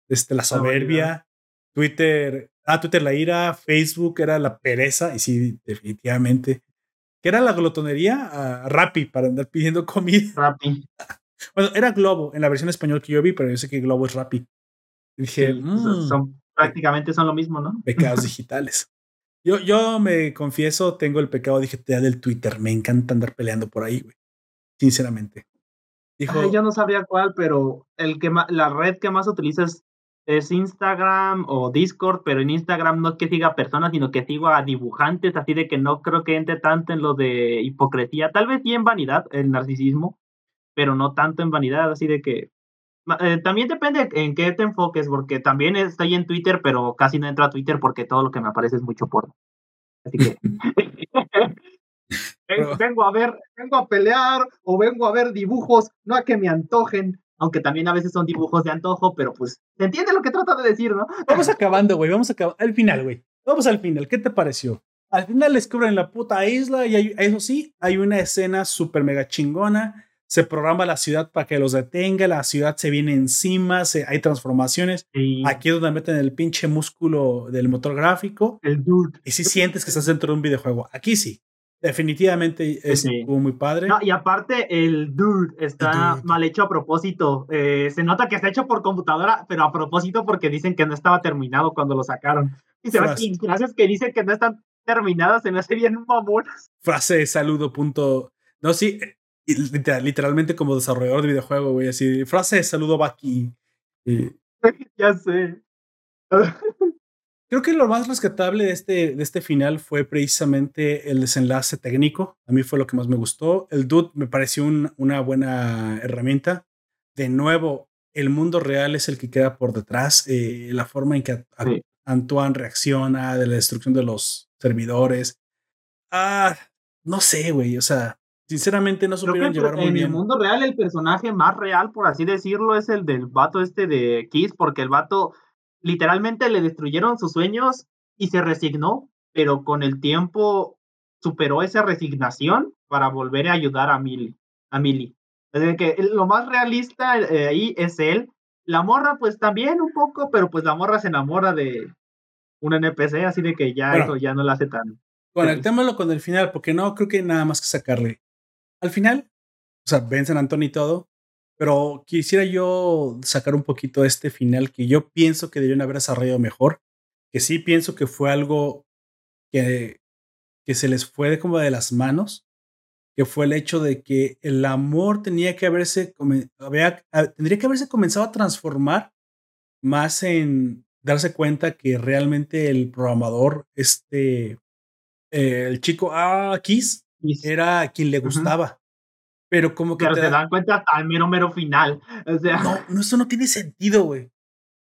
este, la soberbia. Twitter, ah, Twitter la ira, Facebook era la pereza, y sí, definitivamente. ¿Qué era la glotonería? Uh, Rappi, para andar pidiendo comida. Rappi. [laughs] bueno, era Globo, en la versión español que yo vi, pero yo sé que Globo es Rappi. Dije, mm, son, prácticamente son lo mismo, ¿no? Pecados [laughs] digitales. Yo, yo me confieso, tengo el pecado digital del Twitter. Me encanta andar peleando por ahí, güey. Sinceramente. Dijo, yo no sabría cuál, pero el que la red que más utilizas es Instagram o Discord, pero en Instagram no es que siga personas, sino que sigo a dibujantes, así de que no creo que entre tanto en lo de hipocresía, tal vez sí en vanidad, el narcisismo, pero no tanto en vanidad, así de que eh, también depende en qué te enfoques, porque también estoy en Twitter, pero casi no entro a Twitter porque todo lo que me aparece es mucho porno. Así que [laughs] [laughs] vengo a ver, vengo a pelear o vengo a ver dibujos, no a que me antojen aunque también a veces son dibujos de antojo, pero pues se entiende lo que trata de decir, ¿no? Vamos [laughs] acabando, güey, vamos a acabar. Al final, güey. Vamos al final, ¿qué te pareció? Al final les cubren la puta isla y eso sí, hay una escena súper mega chingona. Se programa la ciudad para que los detenga, la ciudad se viene encima, se, hay transformaciones. Aquí es donde meten el pinche músculo del motor gráfico. El dude. Y si sientes que estás dentro de un videojuego. Aquí sí. Definitivamente es muy padre. y aparte, el dude está mal hecho a propósito. Eh, se nota que está hecho por computadora, pero a propósito porque dicen que no estaba terminado cuando lo sacaron. Y se ve gracias que dicen que no están terminadas, se me hace bien mamonas. Frase de saludo, punto. No, sí, literalmente como desarrollador de videojuego, güey, así, frase de saludo, Baki. [laughs] ya sé. [laughs] Creo que lo más rescatable de este, de este final fue precisamente el desenlace técnico. A mí fue lo que más me gustó. El Dude me pareció una buena herramienta. De nuevo, el mundo real es el que queda por detrás. Eh, la forma en que Antoine reacciona de la destrucción de los servidores. Ah, no sé, güey. O sea, sinceramente no supieron llevar muy bien. En el mundo real, el personaje más real, por así decirlo, es el del vato este de Kiss, porque el vato literalmente le destruyeron sus sueños y se resignó, pero con el tiempo superó esa resignación para volver a ayudar a Millie. A Millie. Desde que lo más realista eh, ahí es él. La morra, pues también un poco, pero pues la morra se enamora de un NPC, así de que ya eso ya no la hace tan. Conectémoslo con el final, porque no creo que nada más que sacarle. Al final, o sea, vencen a Antonio y todo, pero quisiera yo sacar un poquito este final que yo pienso que debieron haber desarrollado mejor, que sí pienso que fue algo que, que se les fue de como de las manos, que fue el hecho de que el amor tenía que haberse, había, tendría que haberse comenzado a transformar más en darse cuenta que realmente el programador, este, eh, el chico, ah, Kiss, era quien le gustaba. Pero como que. Pero te, dan cuenta al mero, mero final. O sea. No, no, eso no tiene sentido, güey.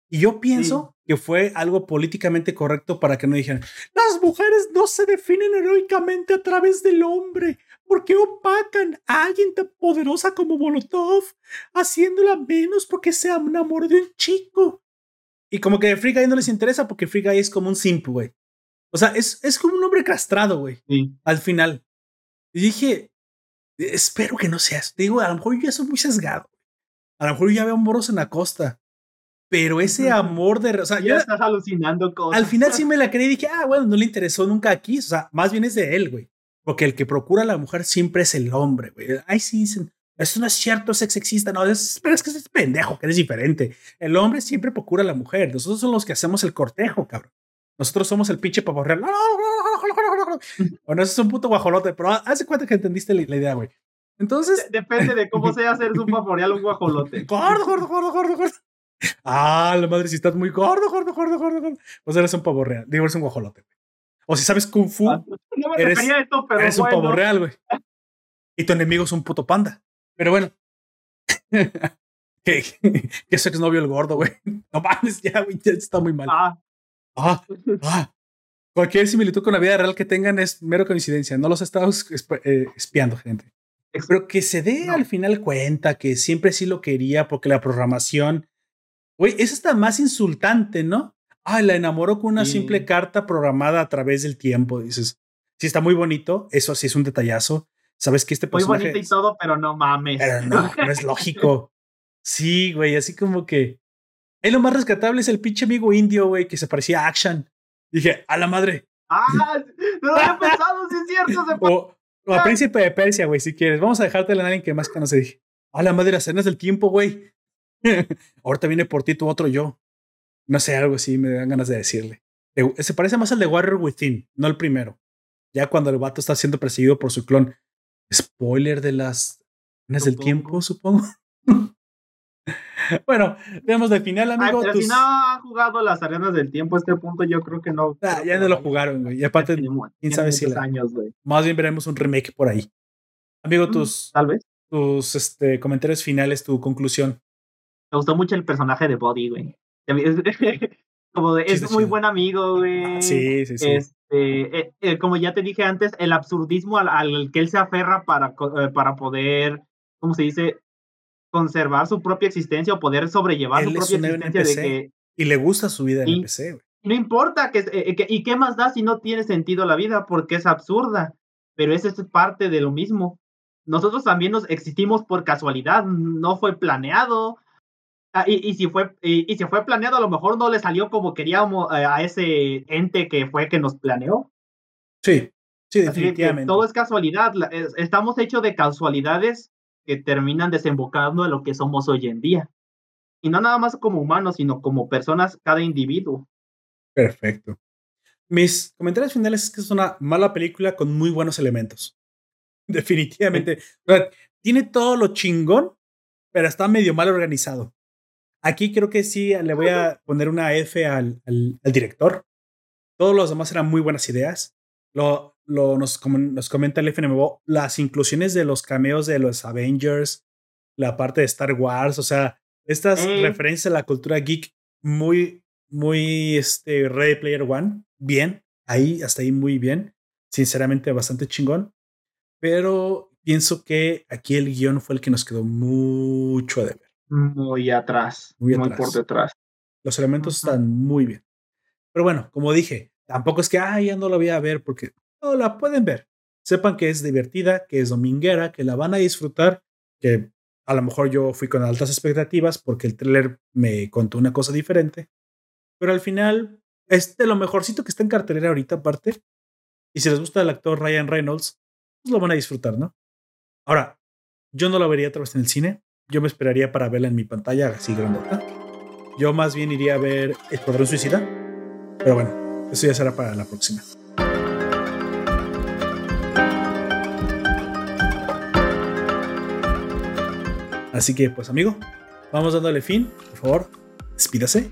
Y yo [laughs] pienso que fue algo políticamente correcto para que no dijeran, las mujeres no se definen heroicamente a través del hombre. ¿Por qué opacan a alguien tan poderosa como Molotov, haciéndola menos porque sea un amor de un chico? Y como que Free Guy no les interesa porque Free Guy es como un simp, güey. O sea, es, es como un hombre castrado, güey. Al final. Y dije, Espero que no seas. Te digo, a lo mejor yo ya soy muy sesgado. A lo mejor yo ya veo moros en la costa. Pero ese amor de. O sea, ya estás alucinando cosas. Al final sí me la creí y dije, ah, bueno, no le interesó nunca aquí. O sea, más bien es de él, güey. Porque el que procura a la mujer siempre es el hombre, güey. Ay, sí, dicen, eso no es cierto, es sexista. No, es, pero es que es pendejo, que eres diferente. El hombre siempre procura a la mujer. Nosotros somos los que hacemos el cortejo, cabrón. Nosotros somos el pinche pavo real. [laughs] Bueno, eso es un puto guajolote, pero hace cuenta que entendiste la, idea, güey. Entonces. Depende de cómo sea hacer un pavo real o un guajolote. [laughs] Gordo, gordo, gordo, gordo, gordo. Ah, la madre, si estás muy gordo, gordo, gordo, gordo, gordo. Pues eres un pavo real. Digo, eres un guajolote, O si sabes Kung Fu. Ah, eres, eres un pavo real, güey. Y tu enemigo es un puto panda. Pero bueno. [laughs] que, que es exnovio el gordo, güey. No mames, ya, güey, ya está muy mal. Ah. Ah, ah. Cualquier similitud con la vida real que tengan es mero coincidencia. No los estamos eh, espiando, gente. Pero que se dé al final cuenta que siempre sí lo quería porque la programación. Güey, eso está más insultante, ¿no? Ah, la enamoró con una simple carta programada a través del tiempo. Dices, sí, está muy bonito. Eso sí es un detallazo. Sabes que este personaje. Muy bonito y todo, pero no mames. Pero no, no es lógico. [laughs] Sí, güey, así como que es lo más rescatable es el pinche amigo indio, güey, que se parecía a Action. Dije, a la madre. Ah, no lo había pensado, sí es cierto. o, a Príncipe de Persia, güey, si quieres. Vamos a dejarte a alguien que más que no se dije. A la madre, las cenas del tiempo, güey. [laughs] Ahorita viene por ti tu otro yo. No sé, algo así me dan ganas de decirle. Se parece más al de Warrior Within, no el primero. Ya cuando el vato está siendo perseguido por su clon. Spoiler de las cenas del tiempo, supongo. [laughs] bueno, tenemos de final, amigo. Ay, pero si no ha jugado las arenas del tiempo a este punto, yo creo que no. Ah, ya no lo jugaron, güey. Y aparte, quién sabe si. años, güey. Más bien veremos un remake por ahí. Amigo, mm, tus. Tal vez. Tus este, comentarios finales, tu conclusión. Me gustó mucho el personaje de Body, güey. [laughs] como es muy buen amigo, güey. Sí, sí, sí. Este, eh, eh, como ya te dije antes, el absurdismo al, al que él se aferra para, eh, para poder, ¿cómo se dice? Conservar su propia existencia o poder sobrellevar su propia existencia de que, y le gusta su vida en el PC. No importa que, eh, que, y qué más da si no tiene sentido la vida porque es absurda, pero eso es parte de lo mismo. nosotros también nos existimos por casualidad, no fue planeado. Ah, y, si fue, y, si fue planeado, a lo mejor no le salió como queríamos eh, a ese ente que fue que nos planeó. Sí, sí, definitivamente. todo es casualidad. Estamos hechos de casualidades que terminan desembocando en lo que somos hoy en día. Y no nada más como humanos, sino como personas, cada individuo. Perfecto. Mis comentarios finales es que es una mala película con muy buenos elementos. [laughs] Definitivamente. Tiene todo lo chingón, pero está medio mal organizado. Aquí creo que sí le voy a poner una F al, al, director. Todos los demás eran muy buenas ideas. Lo, lo, nos, como nos comenta el FNMO, las inclusiones de los cameos de los Avengers, la parte de Star Wars, o sea, estas referencias a la cultura geek muy, muy este, Ready Player One, bien, ahí, hasta ahí muy bien, sinceramente bastante chingón, pero pienso que aquí el guion fue el que nos quedó mucho a deber. Muy atrás, muy, por detrás. Los elementos están muy bien. Pero bueno, como dije, tampoco es que, ah, ya no la voy a ver porque la pueden ver. Sepan que es divertida, que es dominguera, que la van a disfrutar, que a lo mejor yo fui con altas expectativas porque el trailer me contó una cosa diferente. Pero al final es de lo mejorcito que está en cartelera ahorita, aparte. Y si les gusta el actor Ryan Reynolds, pues lo van a disfrutar, ¿no? Ahora, yo no la vería otra vez en el cine. Yo me esperaría para verla en mi pantalla así grandota. Yo más bien iría a ver El Padrón Suicida. Pero bueno, eso ya será para la próxima. Así que, pues, amigo, vamos dándole fin. Por favor, despídase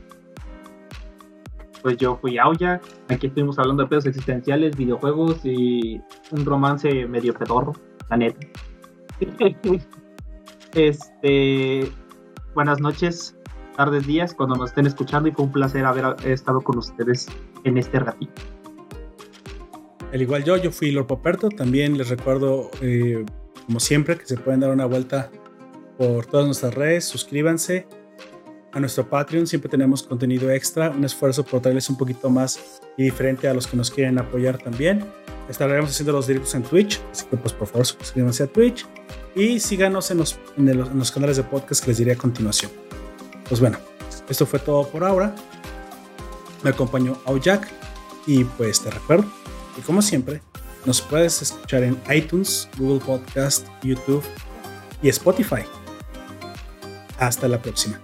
pues yo fui Auya. Aquí estuvimos hablando de pedos existenciales, videojuegos y un romance medio pedorro, la neta. [laughs] este, buenas noches, tardes, días, cuando nos estén escuchando y fue un placer haber estado con ustedes en este ratito. Al igual yo, yo fui Lord Poperto. También les recuerdo, eh, como siempre, que se pueden dar una vuelta por todas nuestras redes. Suscríbanse a nuestro Patreon. Siempre tenemos contenido extra, un esfuerzo por traerles un poquito más y diferente a los que nos quieren apoyar también. Estaremos haciendo los directos en Twitch, así que pues por favor suscríbanse a Twitch y síganos en los, en, los canales de podcast que les diré a continuación. Pues bueno, esto fue todo por ahora. Me acompañó Jack y pues te recuerdo y como siempre nos puedes escuchar en iTunes, Google Podcast, YouTube y Spotify. Hasta la próxima.